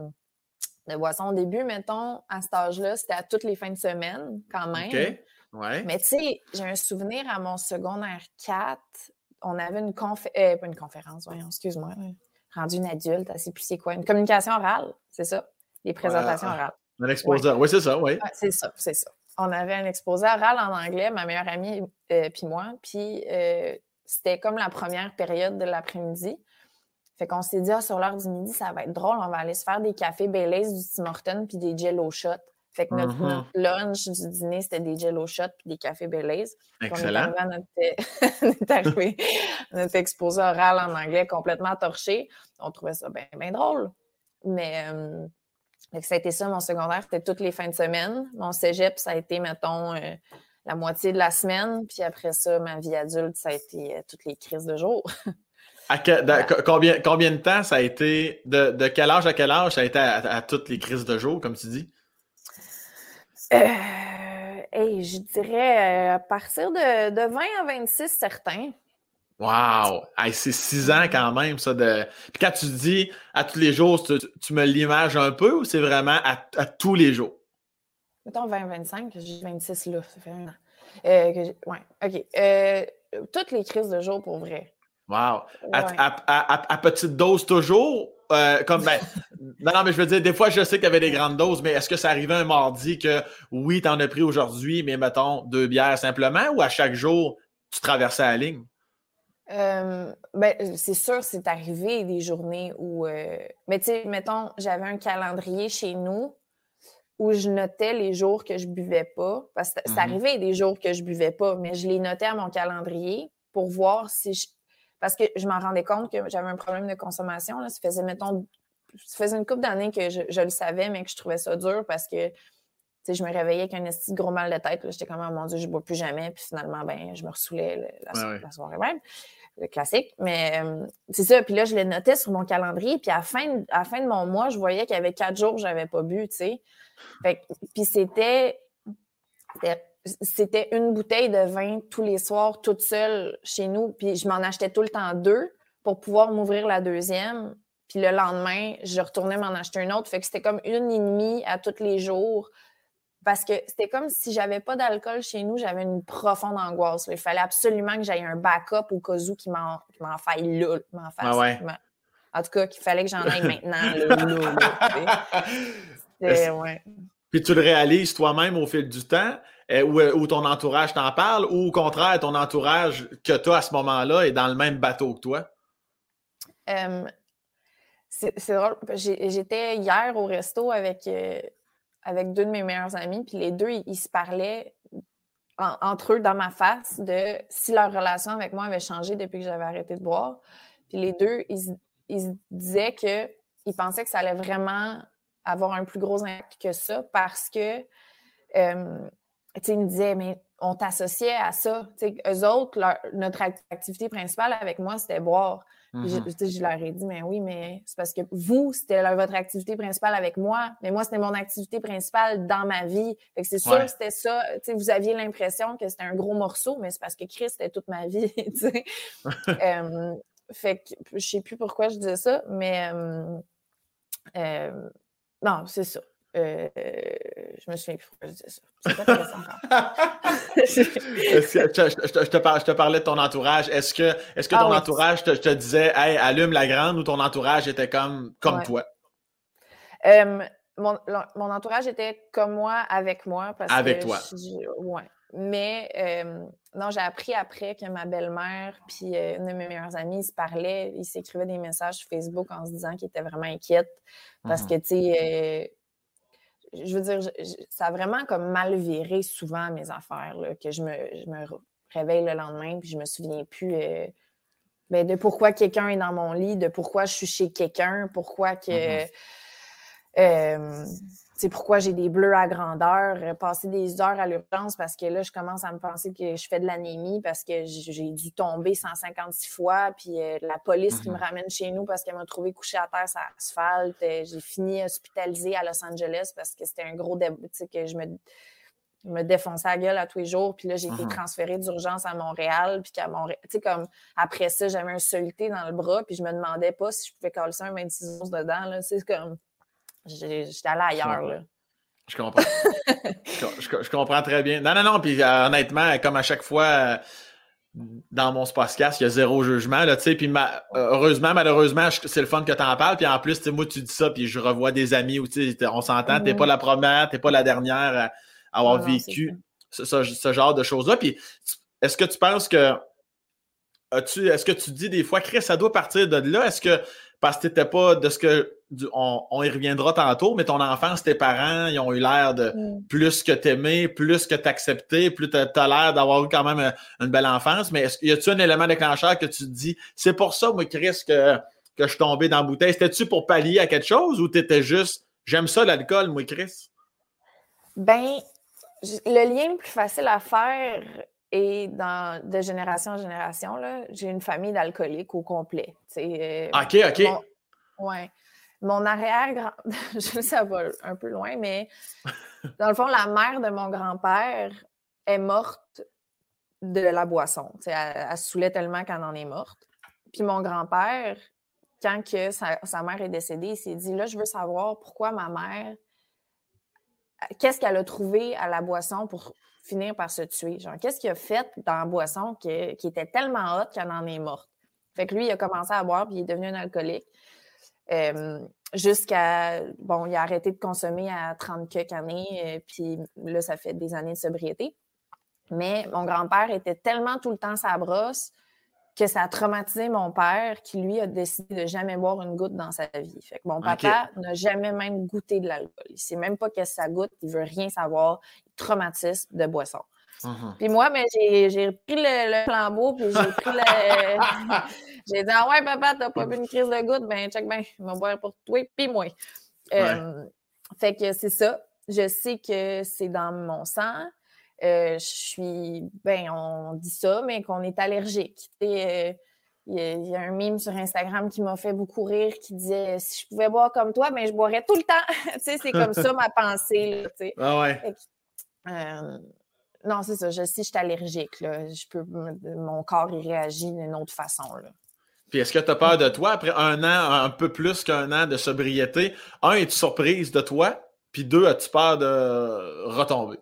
de boisson au début, mettons, à cet âge-là, c'était à toutes les fins de semaine, quand même. Mais tu sais, j'ai un souvenir à mon secondaire 4, on avait une, conférence, euh, pas une conférence, voyons, excuse-moi, rendu une adulte, assez plus c'est quoi? Une communication orale, c'est ça? Les présentations orales. Un exposé, oui, c'est ça, oui. c'est ça, c'est ça. On avait un exposé oral en anglais, ma meilleure amie euh, puis moi, puis euh, c'était comme la première période de l'après-midi. Fait qu'on s'est dit, ah, sur l'heure du midi, ça va être drôle, on va aller se faire des cafés Baileys du Tim Hortons puis des Jello shots. Fait que notre, mm-hmm. lunch du dîner, c'était des jello shots puis des cafés Baileys. Excellent. On est arrivé à notre, exposé oral en anglais complètement torché. On trouvait ça bien drôle. Mais euh, ça a été ça, mon secondaire, c'était toutes les fins de semaine. Mon cégep, ça a été, mettons, euh, la moitié de la semaine. Puis après ça, ma vie adulte, ça a été euh, toutes les crises de jour. À combien, combien de temps ça a été, de, quel âge à quel âge ça a été à toutes les crises de jour, comme tu dis? Euh, je dirais euh, à partir de, de 20 à 26, certains. Wow! c'est six ans quand même, ça. De... Puis quand tu dis à tous les jours, tu, me l'images un peu ou c'est vraiment à, tous les jours? Mettons 20-25, j'ai 26 là, ça fait un an. Euh, ouais, OK. Euh, toutes les crises de jour pour vrai. Wow! À, petite dose toujours? Euh, comme ben, non, non, mais je veux dire, des fois, je sais qu'il y avait des grandes doses, mais est-ce que ça arrivait un mardi que oui, tu en as pris aujourd'hui, mais mettons deux bières simplement, ou à chaque jour, tu traversais la ligne? Euh, ben, c'est sûr, c'est arrivé des journées où. Euh, mais tu sais, mettons, j'avais un calendrier chez nous où je notais les jours que je buvais pas. Parce que ça mm-hmm. arrivait des jours que je buvais pas, mais je les notais à mon calendrier pour voir si je, parce que je m'en rendais compte que j'avais un problème de consommation. Là. Ça faisait, mettons, ça faisait une couple d'années que je, le savais, mais que je trouvais ça dur parce que je me réveillais avec un esti gros mal de tête. J'étais comme, oh mon Dieu, je ne bois plus jamais. Puis finalement, ben, je me ressoulais la, soirée même. le classique. Mais euh, c'est ça. Puis là, je le notais sur mon calendrier. Puis à la fin, à fin de mon mois, je voyais qu'il y avait quatre jours que je n'avais pas bu, tu sais. puis c'était, c'était une bouteille de vin tous les soirs, toute seule chez nous. Puis je m'en achetais tout le temps deux pour pouvoir m'ouvrir la deuxième. Puis le lendemain, je retournais m'en acheter une autre. Fait que c'était comme une et demie à tous les jours parce que c'était comme si j'avais pas d'alcool chez nous, j'avais une profonde angoisse. Il fallait absolument que j'aie un backup au cas où qui m'en faille là. Ah ouais. En tout cas, qu'il fallait que j'en aille maintenant. ouais. Puis tu le réalises toi-même au fil du temps, euh, euh, ou, ton entourage t'en parle, ou au contraire, ton entourage que tu as à ce moment-là est dans le même bateau que toi? c'est drôle. J'étais hier au resto avec, euh, avec deux de mes meilleurs amis, puis les deux, ils, se parlaient entre eux dans ma face de si leur relation avec moi avait changé depuis que j'avais arrêté de boire. Puis les deux, ils, ils disaient qu'ils pensaient que ça allait vraiment avoir un plus gros impact que ça parce que, euh, sais, ils me disaient, mais on t'associait à ça. Tu sais, eux autres, notre activité principale avec moi, c'était boire. Mm-hmm. je, leur ai dit, mais oui, mais c'est parce que vous, c'était votre activité principale avec moi, mais moi, c'était mon activité principale dans ma vie. Fait que c'est sûr que c'était ça. vous aviez l'impression que c'était un gros morceau, mais c'est parce que Chris, c'était toute ma vie. euh, fait que je sais plus pourquoi je disais ça, mais euh, non, c'est ça. Euh, je me souviens plus pourquoi je disais ça. C'est pas intéressant je, te, parlais de ton entourage. Est-ce que, est que ah ton entourage te, disait Hey, allume la grande ou ton entourage était comme, comme toi? mon, entourage était comme moi, avec moi. Parce avec toi. ouais. Mais non, j'ai appris après que ma belle-mère puis euh, une de mes meilleures amies se parlaient, ils s'écrivaient des messages sur Facebook en se disant qu'ils étaient vraiment inquiètes parce mmh que, tu sais, euh, je veux dire, ça a vraiment comme mal viré souvent mes affaires, que je me, réveille le lendemain puis je me souviens plus euh, ben, de pourquoi quelqu'un est dans mon lit, de pourquoi je suis chez quelqu'un, pourquoi que... Mmh c'est pourquoi j'ai des bleus à grandeur, euh, passer des heures à l'urgence parce que là, je commence à me penser que je fais de l'anémie parce que j'ai dû tomber 156 fois, puis euh, la police qui me mhm. ramène chez nous parce qu'elle m'a trouvé couché à terre sur l'asphalte. Euh, j'ai fini hospitalisée à Los Angeles parce que c'était un gros débat, que je me, me défonçais la gueule à tous les jours. Puis là, j'ai été mhm. transférée d'urgence à Montréal. Puis qu'à Montréal, tu sais, comme après ça, j'avais un soluté dans le bras. Puis je me demandais pas si je pouvais coller ça un 26 onces dedans. C'est comme J'étais allée ailleurs, là. Je comprends. je, comprends très bien. Non, non, non. Puis euh, honnêtement, comme à chaque fois euh, dans mon podcast, il y a zéro jugement. Là, puis heureusement, malheureusement, c'est le fun que tu en parles. Puis en plus, moi, tu dis ça, puis je revois des amis où on s'entend, tu n'es pas mm-hmm. la première, tu n'es pas la dernière à avoir vécu ce, genre de choses-là. Puis est-ce que tu penses que. Est-ce que tu dis des fois, Chris, ça doit partir de là? Est-ce que parce que tu n'étais pas de ce que. On, y reviendra tantôt, mais ton enfance, tes parents, ils ont eu l'air de mm. plus que t'aimer, plus que t'accepter, plus tu as, l'air d'avoir eu quand même euh, une, belle enfance. Mais y a-tu un élément déclencheur que tu te dis, c'est pour ça, moi, Chris, que, que je suis tombé dans la bouteille? C'était-tu pour pallier à quelque chose ou tu étais juste, j'aime ça l'alcool, moi, Chris? Ben, le lien le plus facile à faire dans, de génération en génération, j'ai une famille d'alcooliques au complet. Euh, OK, OK. Mon, ouais. Mon arrière-grand... je sais ça va un peu loin, mais dans le fond, la mère de mon grand-père est morte de la boisson. Elle, elle, se saoulait tellement qu'elle en est morte. Puis mon grand-père, quand que sa, sa, mère est décédée, il s'est dit, là, je veux savoir pourquoi ma mère, qu'est-ce qu'elle a trouvé à la boisson pour finir par se tuer? Genre, qu'est-ce qu'il a fait dans la boisson qui, était tellement haute qu'elle en est morte? Fait que lui, il a commencé à boire, puis il est devenu un alcoolique. Jusqu'à, bon, il a arrêté de consommer à 30 quelques années, euh, puis là, ça fait des années de sobriété. Mais mon grand-père était tellement tout le temps sa brosse que ça a traumatisé mon père qui, lui, a décidé de jamais boire une goutte dans sa vie. Fait que mon papa n'a jamais même goûté de l'alcool. Il sait même pas qu'est-ce que ça goûte. Il veut rien savoir. Il traumatise de boisson. Uh-huh. Puis moi, ben, j'ai pris le, flambeau, puis j'ai pris le... j'ai dit « Ah ouais, papa, t'as pas vu une crise de goutte? Ben, check ben, je vais boire pour toi, puis moi. Euh, fait que c'est ça. Je sais que c'est dans mon sang. Euh, je suis, ben, on dit ça, mais qu'on est allergique. Euh, il y, a, un meme sur Instagram qui m'a fait beaucoup rire qui disait si je pouvais boire comme toi, mais ben, je boirais tout le temps. c'est comme ça ma pensée. ah ouais. Euh, non, c'est ça. Je sais, je suis allergique. Là. Je peux, mon corps il réagit d'une autre façon. Là. Puis est-ce que tu as peur de toi après un an, un peu plus qu'un an de sobriété? Un, es-tu surprise de toi? Puis deux, as-tu peur de retomber?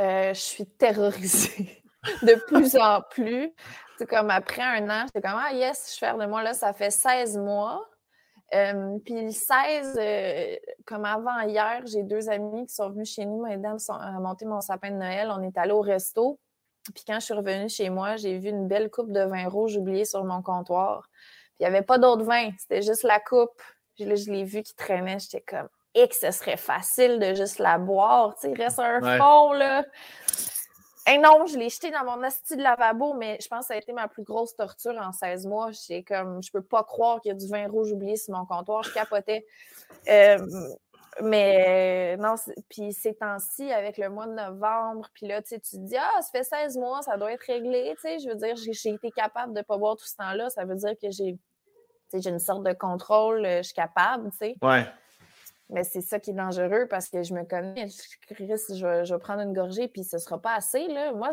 Euh, je suis terrorisée de plus en plus. C'est comme après un an, j'étais comme Ah yes, je suis de moi, là, ça fait 16 mois. Euh, puis le 16, euh, comme avant hier, j'ai deux amis qui sont venus chez nous m'aider à monter mon sapin de Noël. On est allé au resto. Puis quand je suis revenue chez moi, j'ai vu une belle coupe de vin rouge oubliée sur mon comptoir. Puis il n'y avait pas d'autre vin, c'était juste la coupe. Puis là, je l'ai vu qui traînait. J'étais comme, et que ce serait facile de juste la boire. Tu sais, il reste un fond, là. Et non, je l'ai jeté dans mon asti de lavabo, mais je pense que ça a été ma plus grosse torture en 16 mois. J'ai comme, je peux pas croire qu'il y a du vin rouge oublié sur mon comptoir. Je capotais. Euh, mais non, puis ces temps-ci, avec le mois de novembre, puis là, tu te dis, ah, ça fait 16 mois, ça doit être réglé. Tu sais, je veux dire, j'ai été capable de ne pas boire tout ce temps-là. Ça veut dire que j'ai une sorte de contrôle, euh, je suis capable, tu sais. Ouais. Mais c'est ça qui est dangereux parce que je me connais. Chris, je vais, je vais prendre une gorgée puis ce sera pas assez. Là. Moi,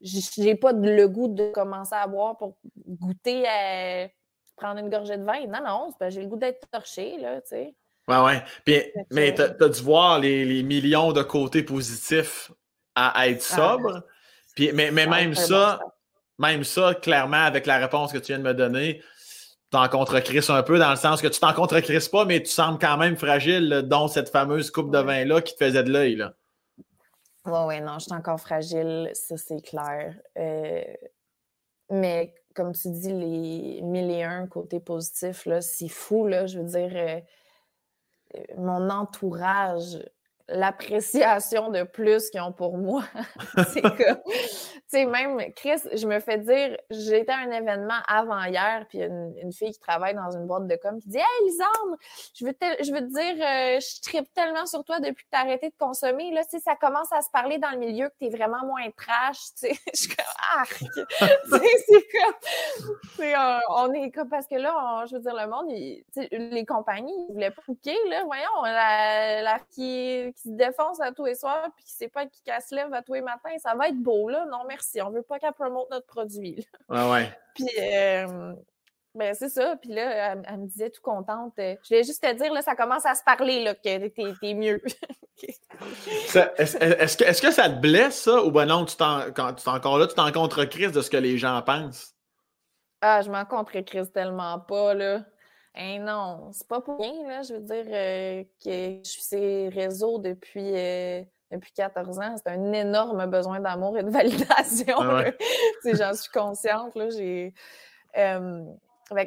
j'ai pas le goût de commencer à boire pour goûter à prendre une gorgée de vin. Non, non, j'ai le goût d'être torché, là, tu sais. Ouais, ouais. Puis, mais tu as, dû voir les, millions de côtés positifs à, être ah, sobre. Puis, mais, mais même ça, même ça, clairement, avec la réponse que tu viens de me donner, t'en Chris un peu dans le sens que tu t'en Chris pas, mais tu sembles quand même fragile, dont cette fameuse coupe de vin-là qui te faisait de l'œil. Oui, oui, non, je suis encore fragile, ça c'est clair. Euh, mais comme tu dis, les mille et un côtés positifs, c'est fou, là, je veux dire, euh, euh, mon entourage l'appréciation de plus qu'ils ont pour moi. c'est comme, tu sais, même, Chris, je me fais dire, j'étais à un événement avant hier, puis une, une, fille qui travaille dans une boîte de com qui dit Hey, Lisandre, je veux, te, je veux te dire, euh, je tripe tellement sur toi depuis que tu as arrêté de consommer. Là, tu sais, ça commence à se parler dans le milieu que tu es vraiment moins trash. Tu sais, je suis comme Arc! c'est comme, euh, on est comme, parce que là, je veux dire, le monde, les compagnies, ils voulaient pas là. Voyons, la, la qui qui se défonce à tous les soirs puis qui sait pas qui se lève à tous les matins, ça va être beau, là. Non, merci. On veut pas qu'elle promote notre produit. Ouais, ouais. Puis, euh, ben, c'est ça. Puis là, elle, me disait tout contente. Euh, je voulais juste te dire, là, ça commence à se parler, là, que t'es, es mieux. est-ce, que, est-ce que ça te blesse, ça? Ou ben non, tu t'en, quand tu es encore là, tu t'en contre crise de ce que les gens pensent? Ah, je m'en contre crise tellement pas, là. Non, c'est pas pour rien, là. Je veux dire euh, que je suis ces réseaux depuis, euh, depuis 14 ans. C'est un énorme besoin d'amour et de validation. Ah J'en suis consciente. Là, j'ai, euh,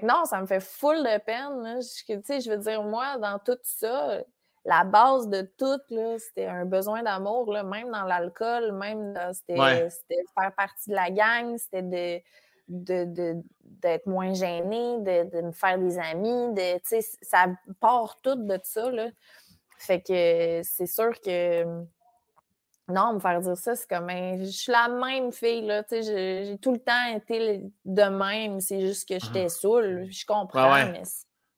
non, ça me fait full de peine. Je, je veux dire, moi, dans tout ça, la base de tout, c'était un besoin d'amour, même dans l'alcool, même c'était, c'était faire partie de la gang, c'était de d'être moins gênée, de, me faire des amis, de, ça part tout de ça, là. Fait que c'est sûr que non, me faire dire ça, c'est comme je suis la même fille, là, j'ai tout le temps été de même, c'est juste que j'étais ah. saoule, je comprends, mais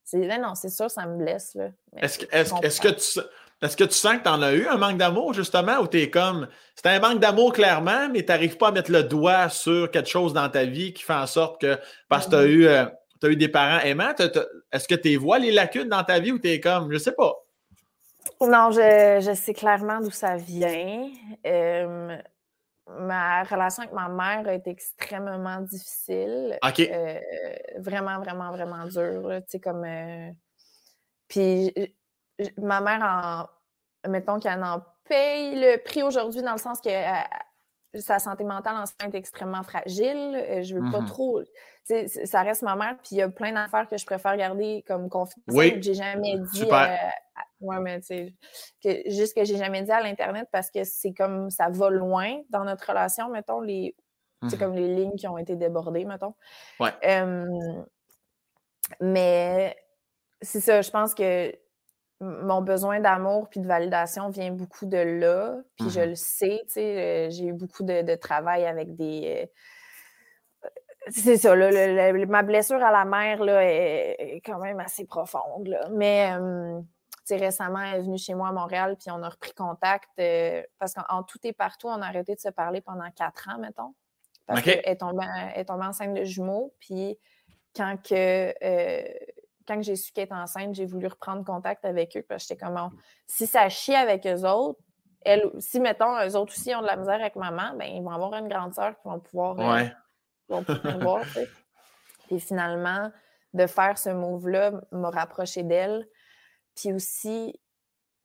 c'est non, c'est sûr, ça me blesse, là. Est-ce que, est -ce que tu est-ce que tu sens que tu en as eu un manque d'amour, justement, ou tu es comme. C'est un manque d'amour, clairement, mais tu n'arrives pas à mettre le doigt sur quelque chose dans ta vie qui fait en sorte que. Parce que tu as, eu, euh, eu des parents aimants, est-ce que tu vois les lacunes dans ta vie ou tu es comme. Je sais pas? Non, je, sais clairement d'où ça vient. Euh, ma relation avec ma mère a été extrêmement difficile. OK. Euh, vraiment, vraiment, vraiment dure. Tu sais, comme. Puis ma mère, en, mettons qu'elle en paye le prix aujourd'hui dans le sens que euh, sa santé mentale en est extrêmement fragile. Euh, je veux pas mmh trop. Ça reste ma mère, puis il y a plein d'affaires que je préfère garder comme confidentielles. Oui. J'ai jamais dit. Euh, ouais, mais que, juste que j'ai jamais dit à l'Internet parce que c'est comme ça va loin dans notre relation, mettons, les. C'est mmh comme les lignes qui ont été débordées, mettons. Ouais. mais c'est ça, je pense que mon besoin d'amour puis de validation vient beaucoup de là. Puis je mmh le sais, tu sais, euh, j'ai eu beaucoup de, travail avec des, c'est ça, ma blessure à la mer là, est, quand même assez profonde. Là. Mais récemment, elle est venue chez moi à Montréal, puis on a repris contact euh, parce qu'en tout et partout, on a arrêté de se parler pendant quatre ans, mettons. Parce qu'elle est tombée, est tombée enceinte de jumeaux. Puis quand que, euh, quand j'ai su qu'elle était enceinte, j'ai voulu reprendre contact avec eux parce que j'étais comme, si ça chie avec eux autres, elle, si, mettons, eux autres aussi ont de la misère avec maman, ben, ils vont avoir une grande sœur qui vont pouvoir, euh, vont pouvoir voir. Et finalement, de faire ce move-là m'a rapproché d'elle. Puis aussi,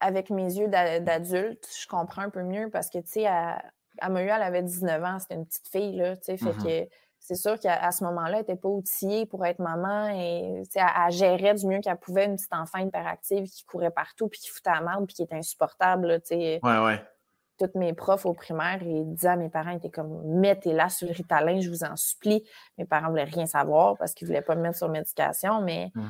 avec mes yeux d'adulte, je comprends un peu mieux parce que, tu sais, à, elle avait 19 ans, c'était une petite fille, là, tu sais, fait mm-hmm. que c'est sûr qu'à ce moment-là, elle n'était pas outillée pour être maman et, elle, gérait du mieux qu'elle pouvait une petite enfant hyperactive qui courait partout puis qui foutait la merde puis qui était insupportable, sais. Ouais, ouais. Toutes mes profs au primaire, ils disaient à mes parents, ils étaient comme, mettez-la sur le ritalin, je vous en supplie. Mes parents voulaient rien savoir parce qu'ils voulaient pas me mettre sur médication, mais... Mm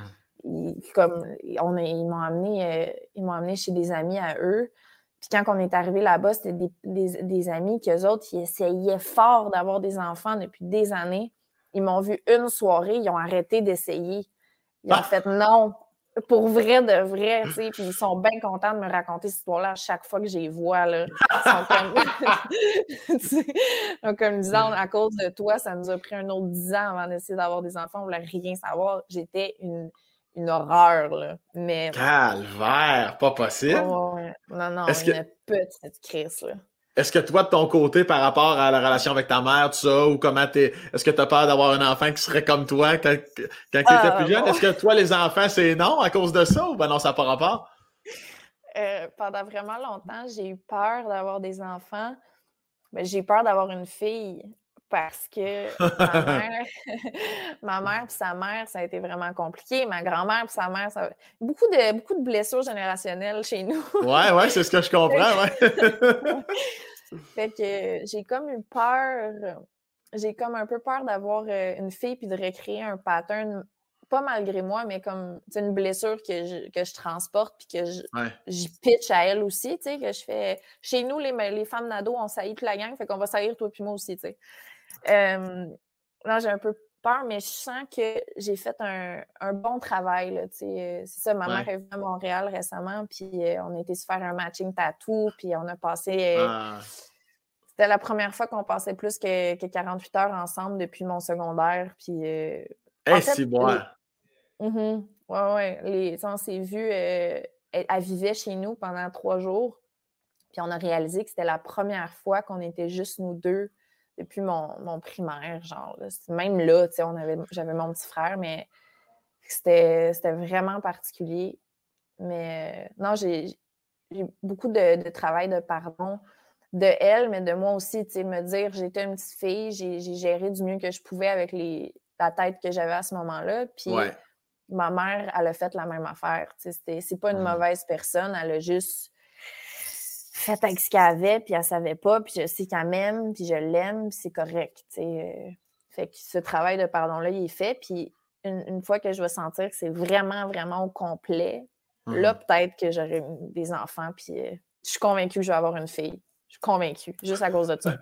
comme on ils m'ont amené, euh, ils m'ont amené chez des amis à eux. Puis quand on est arrivé là-bas, c'était des, des, des, amis qu'eux autres, ils essayaient fort d'avoir des enfants depuis des années. Ils m'ont vu une soirée, ils ont arrêté d'essayer. Ils ont ah! fait non, pour vrai de vrai, tu sais. Puis ils sont bien contents de me raconter cette histoire-là à chaque fois que je les vois, là. Ils sont comme... comme disant, à cause de toi, ça nous a pris un autre dix ans avant d'essayer d'avoir des enfants. On voulait rien savoir. J'étais une une horreur, là. Mais... Calvaire, pas possible. non, non, une petite crise, là. Est-ce que toi, de ton côté, par rapport à la relation avec ta mère, tout ça, ou comment t'es. Est-ce que tu as peur d'avoir un enfant qui serait comme toi quand, quand tu étais ah, plus jeune? Est-ce que toi, les enfants, c'est non à cause de ça ou ben non, ça n'a pas rapport? Euh, pendant vraiment longtemps, j'ai eu peur d'avoir des enfants. Mais j'ai peur d'avoir une fille parce que ma mère, et sa mère, ça a été vraiment compliqué. Ma grand-mère et sa mère, ça beaucoup de beaucoup de blessures générationnelles chez nous. ouais, ouais, c'est ce que je comprends, ouais. fait que j'ai comme eu peur, j'ai comme un peu peur d'avoir euh, une fille puis de recréer un pattern pas malgré moi, mais comme une blessure que je, que je transporte puis que j'y pitch à elle aussi, tu sais, que je fais. Chez nous, les, les femmes nado, on saillit toute la gang, fait qu'on va saillir toi puis moi aussi, tu sais. Euh, non, j'ai un peu peur, mais je sens que j'ai fait un, bon travail. Euh, c'est ça, ma mère est venue à Montréal récemment, puis euh, on a été se faire un matching tattoo, puis on a passé. Ah. C'était la première fois qu'on passait plus que, 48 heures ensemble depuis mon secondaire. Puis. c'est bon. Mm-hmm. Ouais, ouais. Les... On s'est vu. elle, vivait chez nous pendant trois jours. Puis on a réalisé que c'était la première fois qu'on était juste nous deux depuis mon, primaire, genre. Même là, on avait, j'avais mon petit frère, mais c'était, vraiment particulier. Mais non, j'ai, beaucoup de, travail de pardon de elle, mais de moi aussi, tu sais, me dire, j'étais une petite fille, j'ai, géré du mieux que je pouvais avec les, la tête que j'avais à ce moment-là. Puis ma mère, elle a fait la même affaire. Tu sais, c'est pas une mmh. mauvaise personne, elle a juste fait avec ce qu'elle avait, puis elle savait pas, puis je sais qu'elle m'aime, puis je l'aime, puis c'est correct. Euh. Fait que ce travail de pardon-là, il est fait, puis une, fois que je vais sentir que c'est vraiment, vraiment au complet, là, mmh peut-être que j'aurai des enfants, puis euh, je suis convaincue que je vais avoir une fille. Je suis convaincue, juste à cause de ça.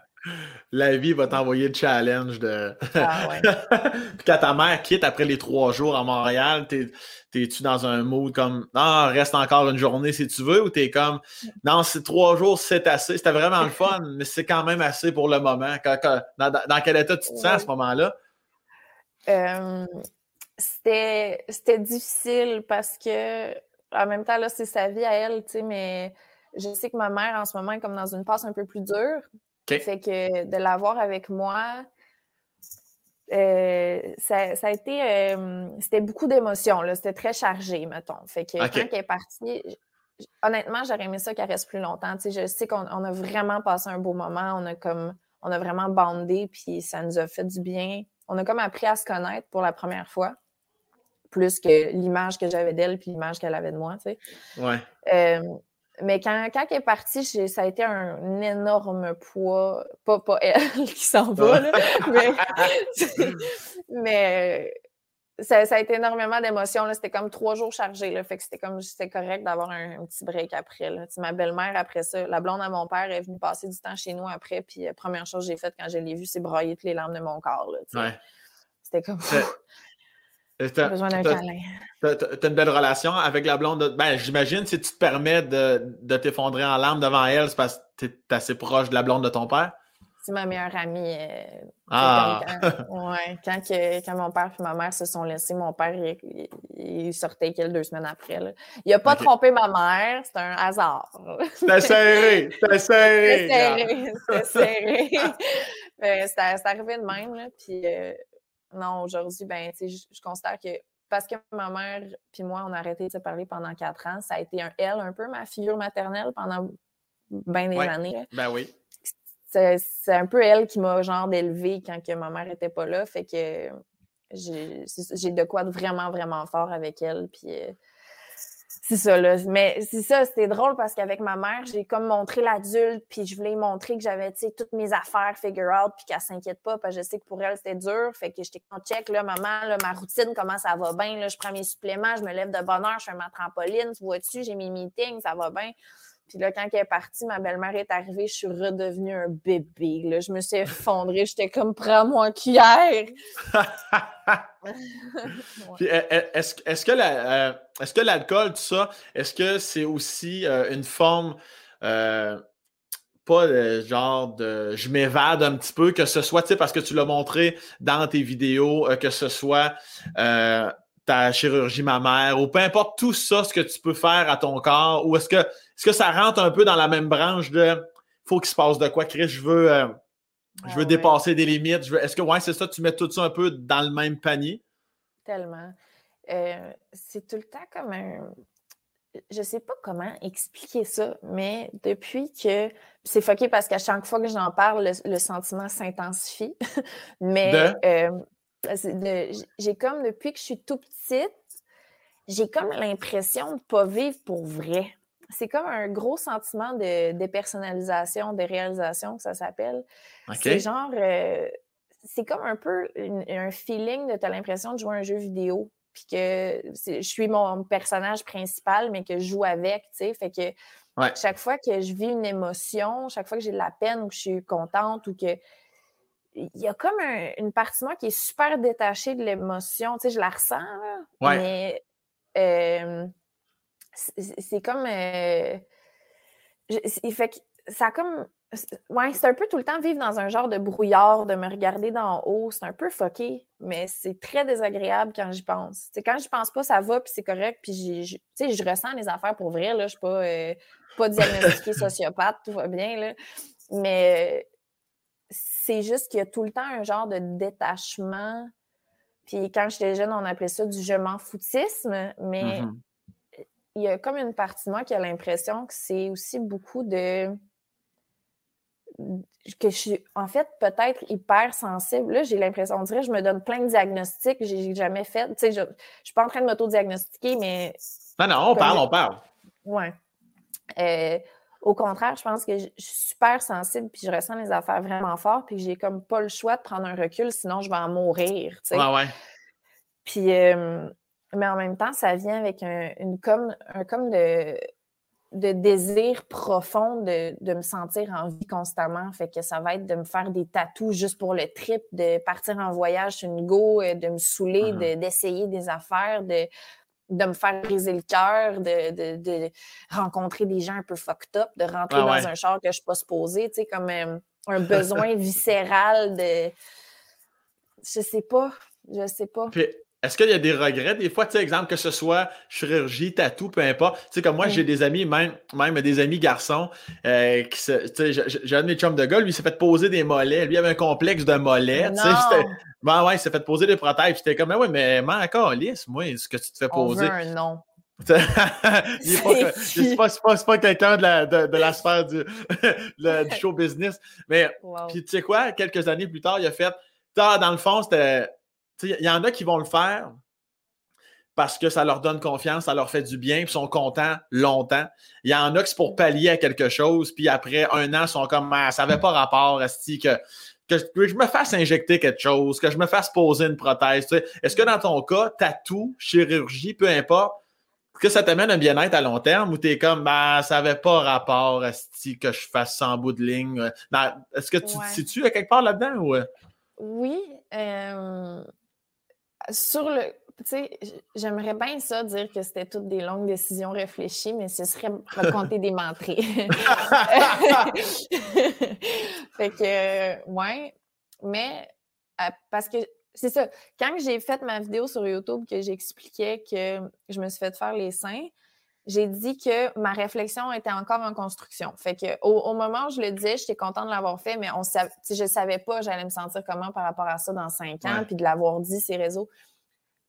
La vie va t'envoyer le challenge de. Ah, ouais. Puis quand ta mère quitte après les trois jours à Montréal, t'es-tu dans un mood comme Non, reste encore une journée si tu veux ou t'es comme Non, c'est trois jours, c'est assez. C'était vraiment le fun, mais c'est quand même assez pour le moment. dans, quel état tu te sens à ce moment-là? Euh, c'était difficile parce que en même temps, là, c'est sa vie à elle, tu sais, mais je sais que ma mère en ce moment est comme dans une passe un peu plus dure. Fait que de l'avoir avec moi, euh, ça, a été. Euh, c'était beaucoup d'émotions, C'était très chargé, mettons. Fait que quand elle est partie, honnêtement, j'aurais aimé ça qu'elle reste plus longtemps. je sais qu'on a vraiment passé un beau moment. On a comme. On a vraiment bandé, puis ça nous a fait du bien. On a comme appris à se connaître pour la première fois plus que l'image que j'avais d'elle puis l'image qu'elle avait de moi, tu sais. Ouais. Euh, mais quand, quand elle est partie, ça a été un énorme poids. Pas, pas elle qui s'en va, là, mais, ça, a été énormément d'émotions. C'était comme trois jours chargés. Là, fait que c'était comme c'était correct d'avoir un, petit break après. Là. Ma belle-mère, après ça, la blonde à mon père est venue passer du temps chez nous après. Puis la première chose que j'ai faite quand je l'ai vue, c'est brailler toutes les larmes de mon corps. Là, c'était comme. J'ai besoin d'un câlin. T'as une belle relation avec la blonde. Ben, j'imagine si tu te permets de, de t'effondrer en larmes devant elle, c'est parce que t'es assez proche de la blonde de ton père? C'est ma meilleure amie. Euh, ah! Quand, ouais, quand, que, quand, mon père et ma mère se sont laissés, mon père, il, sortait quelques deux semaines après. Là. Il n'a pas trompé ma mère, c'est un hasard. C'était serré, c'était serré. C'était serré, c'était serré. c'est arrivé de même. Là, puis, euh, non, aujourd'hui, ben, je, je considère que parce que ma mère puis moi, on a arrêté de se parler pendant quatre ans, ça a été un elle, un peu ma figure maternelle pendant bien des années. Ben oui c'est un peu elle qui m'a genre d'élever quand que ma mère était pas là. Fait que j'ai de quoi de vraiment, vraiment fort avec elle. Puis euh, c'est ça, là. Mais c'est ça, c'était drôle parce qu'avec ma mère, j'ai comme montré l'adulte, puis je voulais montrer que j'avais, tu sais, toutes mes affaires figure out, puis qu'elle s'inquiète pas, parce que je sais que pour elle, c'était dur. Fait que j'étais en check, là, maman, là, ma routine, comment ça va bien, là, je prends mes suppléments, je me lève de bonne heure, je fais ma trampoline, tu vois-tu, j'ai mes meetings, ça va bien. Puis là, quand elle est partie, ma belle-mère est arrivée, je suis redevenue un bébé. Là. Je me suis effondrée, j'étais comme prends-moi cuillère. Puis est-ce est que la, euh, est-ce que l'alcool, tout ça, est-ce que c'est aussi euh, une forme euh, pas genre de je m'évade un petit peu, que ce soit, tu parce que tu l'as montré dans tes vidéos, que ce soit ta chirurgie mammaire ou peu importe tout ça, ce que tu peux faire à ton corps, ou est-ce que, est-ce que ça rentre un peu dans la même branche de faut qu'il se passe de quoi, Chris, je veux, euh, je veux dépasser des limites. Est-ce que ouais, c'est ça, tu mets tout ça un peu dans le même panier? Tellement. Euh, c'est tout le temps comme un. Je sais pas comment expliquer ça, mais depuis que. C'est foqué parce qu'à chaque fois que j'en parle, le, sentiment s'intensifie. mais euh, j'ai comme, depuis que je suis tout petite, j'ai comme l'impression de ne pas vivre pour vrai. C'est comme un gros sentiment de dépersonnalisation, de, réalisation, que ça s'appelle. C'est genre, euh, c'est comme un peu un feeling de tu as l'impression de jouer un jeu vidéo, puis que je suis mon personnage principal, mais que je joue avec, tu sais. Fait que chaque fois que je vis une émotion, chaque fois que j'ai de la peine ou que je suis contente ou que il y a comme une partie de moi qui est super détachée de l'émotion. Tu sais, je la ressens, là, mais euh, c'est comme. Euh, il fait que ça a comme. Ouais, c'est un peu tout le temps vivre dans un genre de brouillard, de me regarder d'en haut. C'est un peu fucké, mais c'est très désagréable quand j'y pense. sais, quand je pense pas, ça va, puis c'est correct, puis je, je ressens les affaires pour vrai. Là, je suis pas, euh, pas diagnostiquée sociopathe, tout va bien. Là. Mais c'est juste qu'il y a tout le temps un genre de détachement. Puis quand j'étais jeune, on appelait ça du je m'en foutisme, mais mm-hmm. Il y a comme une partie de moi qui a l'impression que c'est aussi beaucoup de que je suis en fait peut-être hyper sensible. Là, j'ai l'impression, on dirait je me donne plein de diagnostics que j'ai jamais fait. Tu sais, je, ne suis pas en train de m'auto-diagnostiquer, mais. Non, non, on parle, on parle. Ouais. Euh, au contraire, je pense que je suis super sensible puis je ressens les affaires vraiment fort puis j'ai comme pas le choix de prendre un recul, sinon je vais en mourir. Tu sais. Ouais, ouais. Puis, euh, mais en même temps, ça vient avec un, une comme, un comme de, de désir profond de, de, me sentir en vie constamment. Fait que ça va être de me faire des tatous juste pour le trip, de partir en voyage sur une go, euh, de me saouler, uh-huh. d'essayer des affaires, de de me faire briser le cœur, de, rencontrer des gens un peu fucked up, de rentrer dans un char que je ne suis pas supposée, tu sais, comme euh, un besoin viscéral de. Je sais pas. Je sais pas. Est-ce qu'il y a des regrets des fois, tu sais, exemple, que ce soit chirurgie, tatou, peu importe. Tu sais, comme moi, j'ai des amis, même, même des amis garçons, euh, qui se, tu sais, j'ai un de mes chums de gars, lui, il s'est fait poser des mollets. Lui, il avait un complexe de mollets. Tu sais, ben ouais, il s'est fait poser des prothèses. J'étais comme, mais ouais, mais man, encore lisse, moi, ce que tu te fais poser. On veut un nom. c'est pas, pas, pas quelqu'un de la, de, de la sphère du, du, show business. Mais puis tu sais quoi, quelques années plus tard, il a fait. Dans le fond, c'était. Il y en a qui vont le faire parce que ça leur donne confiance, ça leur fait du bien, puis sont contents longtemps. Il y en a qui c'est pour pallier à quelque chose, puis après un an, ils sont comme ah, ça n'avait pas rapport, à ce que que je, me fasse injecter quelque chose, que je me fasse poser une prothèse. Est-ce que dans ton cas, tatou, chirurgie, peu importe, est-ce que ça t'amène un bien-être à long terme ou tu es comme, ben, ça n'avait pas rapport à ce que je fasse sans bout de ligne? Est-ce que tu te situes à quelque part là-dedans? Ou... Oui. Euh, sur le. Tu j'aimerais bien ça dire que c'était toutes des longues décisions réfléchies, mais ce serait raconter des mentrées. fait que, ouais. Mais, euh, parce que c'est ça. Quand j'ai fait ma vidéo sur YouTube que j'expliquais que je me suis fait faire les seins, j'ai dit que ma réflexion était encore en construction. Fait que au, moment où je le disais, j'étais contente de l'avoir fait, mais on je ne savais pas j'allais me sentir comment par rapport à ça dans cinq ans, puis de l'avoir dit, ces réseaux.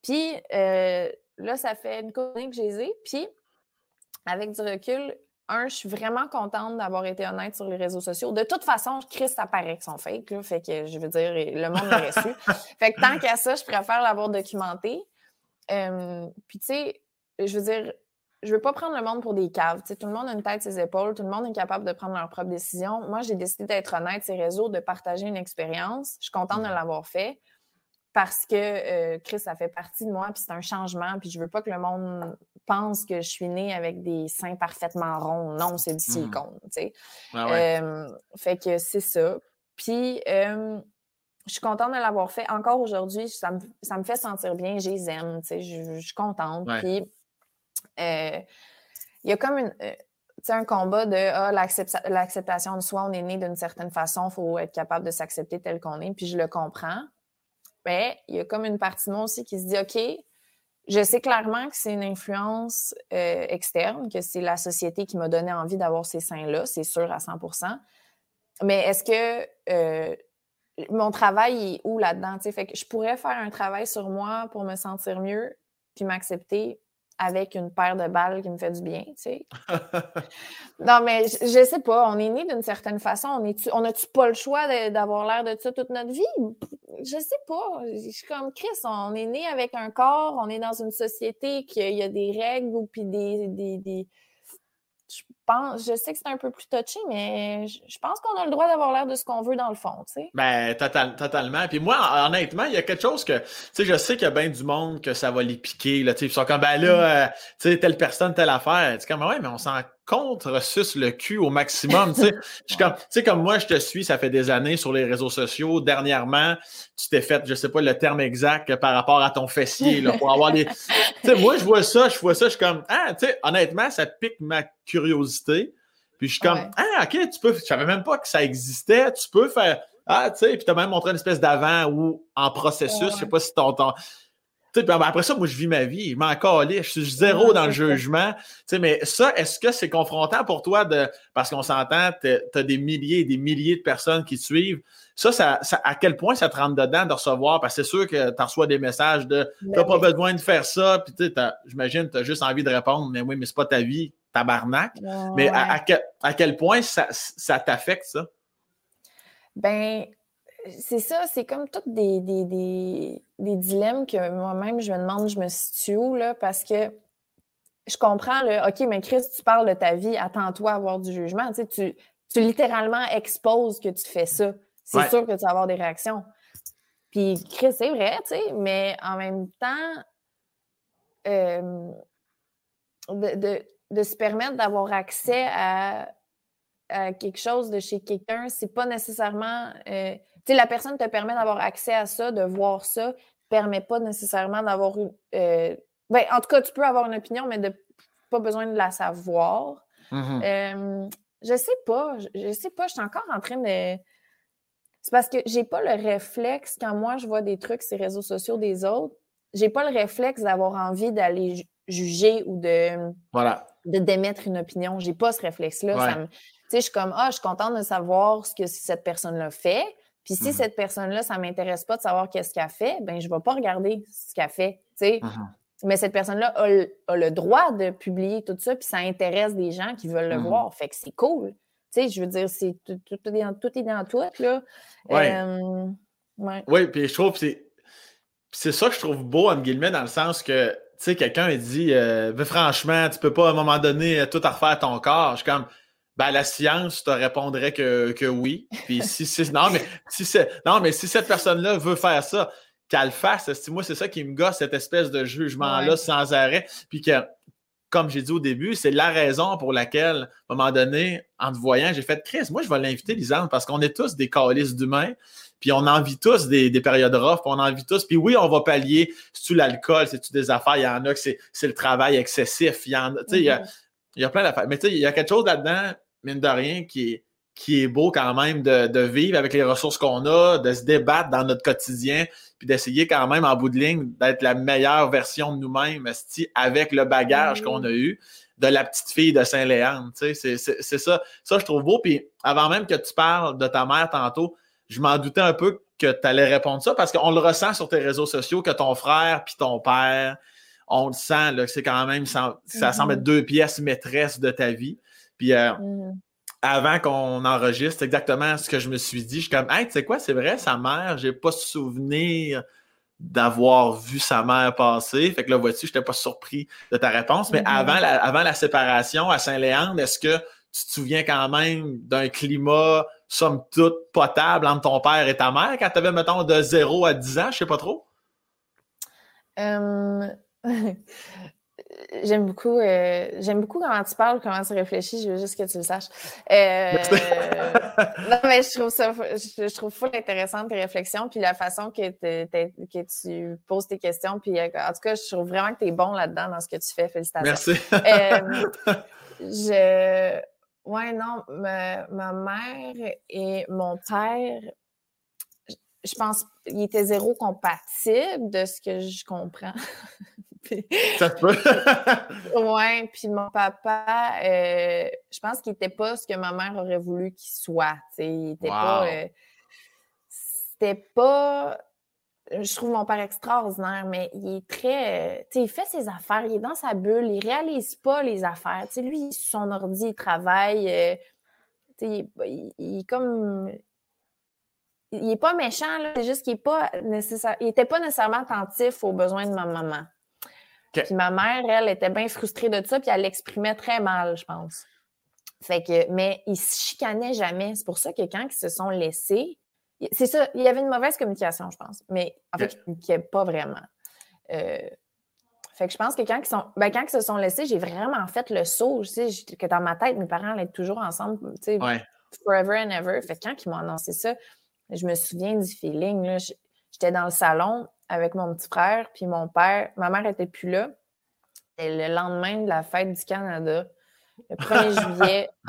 Puis euh, là, ça fait une chronique que j'ai Puis avec du recul, un, je suis vraiment contente d'avoir été honnête sur les réseaux sociaux. De toute façon, Chris, ça paraît qu'ils sont fake. Là, fait que je veux dire, le monde l'a reçu. fait que tant qu'à ça, je préfère l'avoir documenté. Euh, puis tu sais, je veux dire, je veux pas prendre le monde pour des caves. tout le monde a une tête ses épaules, tout le monde est capable de prendre leurs propres décisions. Moi, j'ai décidé d'être honnête ces réseaux, de partager une expérience. Je suis contente de l'avoir fait parce que euh, Chris, ça fait partie de moi, puis c'est un changement, puis je veux pas que le monde pense que je suis née avec des seins parfaitement ronds. Non, c'est du mmh. silicone. Euh, fait que c'est ça. Puis, euh, je suis contente de l'avoir fait. Encore aujourd'hui, ça me, fait sentir bien, je les aime, tu sais, je, suis contente. Puis, il y a comme une un combat de ah, l'acceptation de soi, on est né d'une certaine façon, il faut être capable de s'accepter tel qu'on est, puis je le comprends. Mais il y a comme une partie de moi aussi qui se dit OK, je sais clairement que c'est une influence euh, externe, que c'est la société qui m'a donné envie d'avoir ces seins-là, c'est sûr à 100% Mais est-ce que euh, mon travail est où là-dedans? Fait que je pourrais faire un travail sur moi pour me sentir mieux puis m'accepter avec une paire de balles qui me fait du bien, tu sais. non, mais je, sais pas, on est né d'une certaine façon. On, est on a-tu pas le choix d'avoir l'air de ça toute notre vie? Je sais pas. Je suis comme Chris, on est né avec un corps, on est dans une société qui a des règles ou puis des, des je pense, je sais que c'est un peu plus touché, mais je, pense qu'on a le droit d'avoir l'air de ce qu'on veut dans le fond, tu sais. Ben, totalement. Puis moi, honnêtement, il y a quelque chose que, tu sais, je sais qu'il y a bien du monde que ça va les piquer, là, tu sais, ils sont comme, ben là, mm. euh, tu sais, telle personne, telle affaire. Tu comme, ouais, mais on s'en contre sus le cul au maximum. tu sais, comme, tu sais, comme moi, je te suis, ça fait des années sur les réseaux sociaux. Dernièrement, tu t'es fait, je sais pas le terme exact par rapport à ton fessier, là, pour avoir des. tu sais, moi, je vois ça, je vois ça, je suis comme, ah, tu sais, honnêtement, ça pique ma curiosité. Puis je suis comme, ah, ok, tu peux, je savais même pas que ça existait. Tu peux faire, ah, tu sais, puis tu as même montré une espèce d'avant ou en processus. Je sais pas si ton, ton après ça, moi, je vis ma vie. Je m'en calais. Je suis zéro dans le jugement. mais ça, est-ce que c'est confrontant pour toi de. Parce qu'on s'entend, tu as des milliers et des milliers de personnes qui te suivent. Ça, ça, à quel point ça te rentre dedans de recevoir? Parce que c'est sûr que tu reçois des messages de ben T'as pas besoin de faire ça. Puis, j'imagine, tu as juste envie de répondre, mais oui, mais c'est pas ta vie, tabarnak. mais à, à, quel, point ça, ça t'affecte, ça? Ben, c'est ça, c'est comme tous des, des, dilemmes que moi-même, je me demande, je me situe où, là, parce que je comprends, OK, mais Chris, tu parles de ta vie, attends-toi à avoir du jugement. Tu, tu, littéralement exposes que tu fais ça. C'est sûr que tu vas avoir des réactions. Puis, Chris, c'est vrai, tu sais, mais en même temps, euh, de, se permettre d'avoir accès à, quelque chose de chez quelqu'un, c'est pas nécessairement. Euh, sais, la personne te permet d'avoir accès à ça, de voir ça, permet pas nécessairement d'avoir une. Euh, ben, en tout cas, tu peux avoir une opinion, mais de pas besoin de la savoir. Mm-hmm. Euh, je sais pas. Je, sais pas. Je suis encore en train de. C'est parce que j'ai pas le réflexe, quand moi je vois des trucs sur les réseaux sociaux des autres, j'ai pas le réflexe d'avoir envie d'aller juger ou de. Voilà. De d'émettre une opinion. J'ai pas ce réflexe-là. Tu sais, je suis comme, ah, je suis contente de savoir ce que cette personne-là fait. Puis si mmh cette personne-là, ça ne m'intéresse pas de savoir qu'est-ce qu'elle fait, ben je ne vais pas regarder ce qu'elle fait. Mmh Mais cette personne-là a, le droit de publier tout ça, puis ça intéresse des gens qui veulent le mmh voir. Fait que c'est cool. sais, je veux dire, c'est tout, est dans, tout est dans tout, là. Oui, puis je trouve c'est. C'est ça que je trouve beau, entre guillemets, dans le sens que, tu sais, quelqu'un dit, euh, franchement, tu peux pas à un moment donné tout refaire ton corps. Je suis comme, ben, la science te répondrait que, que oui. Puis si, si non, mais si non, mais si cette personne-là veut faire ça, qu'elle le fasse. Moi, c'est ça qui me gosse, cette espèce de jugement-là sans arrêt. Puis que comme j'ai dit au début, c'est la raison pour laquelle, à un moment donné, en te voyant, j'ai fait Chris, moi, je vais l'inviter, Lisande, parce qu'on est tous des calices d'humains, puis on en vit tous des, périodes rough, puis on en vit tous. Puis oui, on va pallier, c'est-tu l'alcool, c'est-tu des affaires, il y en a que c'est, le travail excessif, il y en a, tu sais, il y a, mm-hmm. plein d'affaires. Mais tu sais, il y a quelque chose là-dedans, mine de rien, qui est, qui est beau quand même de, vivre avec les ressources qu'on a, de se débattre dans notre quotidien, puis d'essayer quand même en bout de ligne d'être la meilleure version de nous-mêmes avec le bagage qu'on a eu de la petite fille de Saint-Léandre. C'est ça. Ça, je trouve beau. Puis avant même que tu parles de ta mère tantôt, je m'en doutais un peu que tu allais répondre ça parce qu'on le ressent sur tes réseaux sociaux que ton frère puis ton père, on le sent, là, c'est quand même, ça, semble être mm-hmm. deux pièces maîtresses de ta vie. Puis euh, mm-hmm avant qu'on enregistre, exactement ce que je me suis dit. Je suis comme, hey, tu sais quoi, c'est vrai, sa mère, j'ai pas souvenir d'avoir vu sa mère passer. Fait que là, vois-tu, je n'étais pas surpris de ta réponse. Mais mm-hmm. avant, la, avant la séparation à Saint-Léandre, est-ce que tu te souviens quand même d'un climat, somme toute, potable entre ton père et ta mère quand tu avais, mettons, de 0 à 10 ans? Je sais pas trop. Euh, J'aime beaucoup, euh, j'aime beaucoup comment tu parles, comment tu réfléchis. Je veux juste que tu le saches. Euh, non, mais je trouve ça, je, trouve full intéressante tes réflexions, puis la façon que, que tu poses tes questions. Puis en tout cas, je trouve vraiment que tu es bon là-dedans dans ce que tu fais. Félicitations. Merci. euh, je, ouais, non, ma, ma mère et mon père, je pense, ils étaient zéro compatibles de ce que je comprends. Ça peut. ouais, puis mon papa, euh, je pense qu'il n'était pas ce que ma mère aurait voulu qu'il soit. Il était pas. Euh, c'était pas. Je trouve mon père extraordinaire, mais il est très. tu sais, il fait ses affaires, il est dans sa bulle, il réalise pas les affaires. Tu sais, lui, son ordi, il travaille. Euh, il, il, est comme il est pas méchant, c'est juste qu'il est pas nécessaire, il était pas nécessairement attentif aux besoins de ma maman. Puis ma mère, elle, était bien frustrée de ça, puis elle l'exprimait très mal, je pense. Fait que, mais ils se chicanaient jamais. C'est pour ça que quand ils se sont laissés, c'est ça, il y avait une mauvaise communication, je pense. Mais en fait, qui n'est pas vraiment. Euh, fait que je pense que quand ils, sont, ben, quand ils se sont laissés, j'ai vraiment fait le saut. Tu sais, que dans ma tête, mes parents allaient toujours ensemble, tu sais, forever and ever. Fait que quand ils m'ont annoncé ça, je me souviens du feeling. J'étais dans le salon, avec mon petit frère, puis mon père. Ma mère était plus là. C'était le lendemain de la fête du Canada. Le 1er juillet,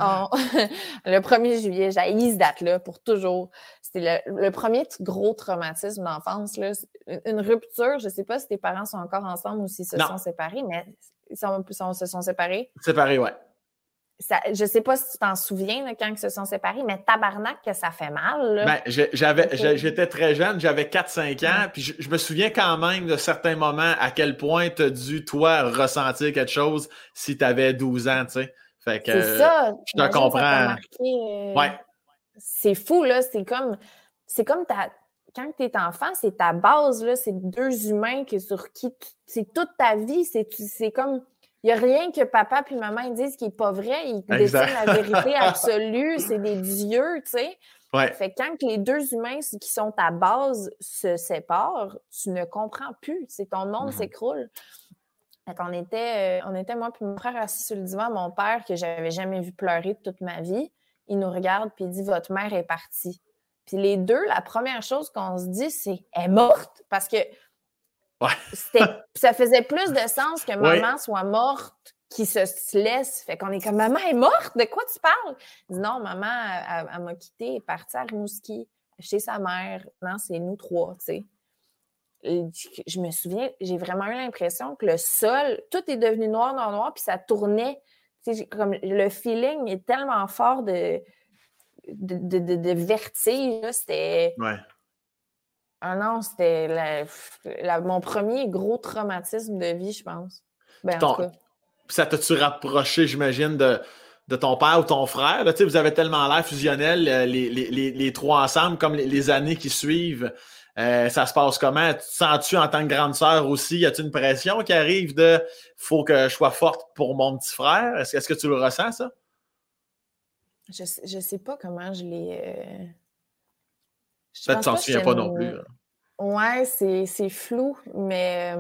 le 1er juillet, j'ai cette date-là pour toujours. C'était le, premier gros traumatisme d'enfance. Une rupture, je ne sais pas si tes parents sont encore ensemble ou s'ils se sont séparés, mais ils, se sont séparés. Séparés, ouais je sais pas si tu t'en souviens quand ils se sont séparés, mais tabarnak que ça fait mal. Ben, j'étais très jeune, j'avais 4-5 ans, puis je, me souviens quand même de certains moments à quel point tu as dû, toi, ressentir quelque chose si tu avais 12 ans, tu sais. Fait que, c'est ça. Je te comprends. Euh, ouais. C'est fou, là. C'est comme, c'est comme ta, quand tu es enfant, c'est ta base, là. C'est deux humains qui, sur qui c'est toute ta vie. C'est comme il n'y a rien que papa puis maman disent qui n'est pas vrai. Ils détiennent la vérité absolue. C'est des dieux, tu sais. Fait que quand les deux humains qui sont à base se séparent, tu ne comprends plus. C'est ton monde mm-hmm. s'écroule. on était, euh, on était, moi puis mon frère assis sur le divan, mon père, que j'avais jamais vu pleurer de toute ma vie, il nous regarde puis il dit Votre mère est partie. Puis les deux, la première chose qu'on se dit, c'est Elle est morte. Parce que ça faisait plus de sens que maman soit morte qui se laisse. Fait qu'on est comme Maman est morte, de quoi tu parles? dit non, maman, elle, m'a quitté, est partie à Rimouski chez sa mère. Non, c'est nous trois, tu sais. Je me souviens, j'ai vraiment eu l'impression que le sol, tout est devenu noir, noir, noir, puis ça tournait. Comme le feeling est tellement fort de, de, de, de vertige. C'était. Ah non, c'était mon premier gros traumatisme de vie, je pense. Ben, ça t'a-tu rapproché, j'imagine, de, de ton père ou ton frère? Là, vous avez tellement l'air fusionnel, euh, les, les, les, trois ensemble, comme les, années qui suivent. Euh, ça se passe comment? Tu sens-tu en tant que grande sœur aussi? Y a-t-il une pression qui arrive de faut que je sois forte pour mon petit frère? Est-ce, est que tu le ressens, ça? Je, je sais pas comment je l'ai. Euh, Que tu t'en souviens pas non plus. Ouais, c'est flou, mais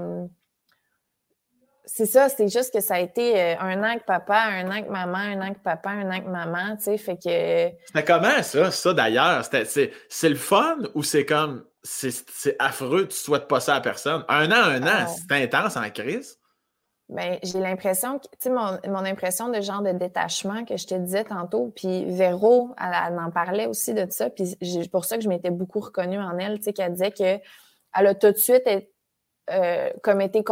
c'est ça, c'est juste que ça a été euh, un an que papa, un an que maman, un an que papa, un an que maman, tu sais, fait que... C'était comment ça, ça d'ailleurs? C'est le fun ou c'est comme, c'est affreux, tu souhaites pas ça à personne? Un an, un an, ah. c'est intense en crise? Ben, j'ai l'impression, tu sais, mon, mon, impression de genre de détachement que je te disais tantôt, puis Véro, elle, en parlait aussi de ça, puis c'est pour ça que je m'étais beaucoup reconnue en elle, tu sais, qu'elle disait que elle a tout de suite euh, comme été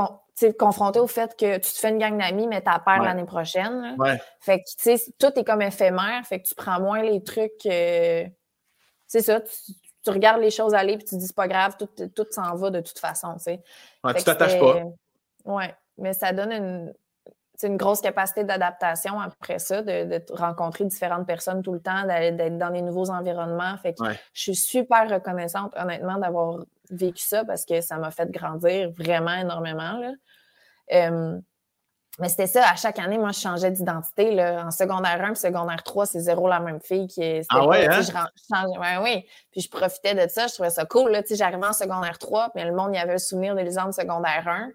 confrontée au fait que tu te fais une gang d'amis, mais t'as peur l'année prochaine. Ouais. Fait que, tu sais, tout est comme éphémère, fait que tu prends moins les trucs, euh, c'est ça, tu, regardes les choses aller, puis tu dis, c'est pas grave, tout, tout s'en va de toute façon, tu sais. Ouais, tu t'attaches pas. Ouais mais ça donne une, une grosse capacité d'adaptation après ça, de, rencontrer différentes personnes tout le temps, d'être dans des nouveaux environnements. Fait que je suis super reconnaissante, honnêtement, d'avoir vécu ça parce que ça m'a fait grandir vraiment énormément. Là. mais c'était ça, à chaque année, moi, je changeais d'identité. En secondaire 1 secondaire 3, c'est zéro la même fille. Qui, ah ouais, hein? je, oui. Puis je profitais de ça, je trouvais ça cool. J'arrivais en secondaire 3, mais le monde, il y avait le souvenir de l'exemple secondaire 1.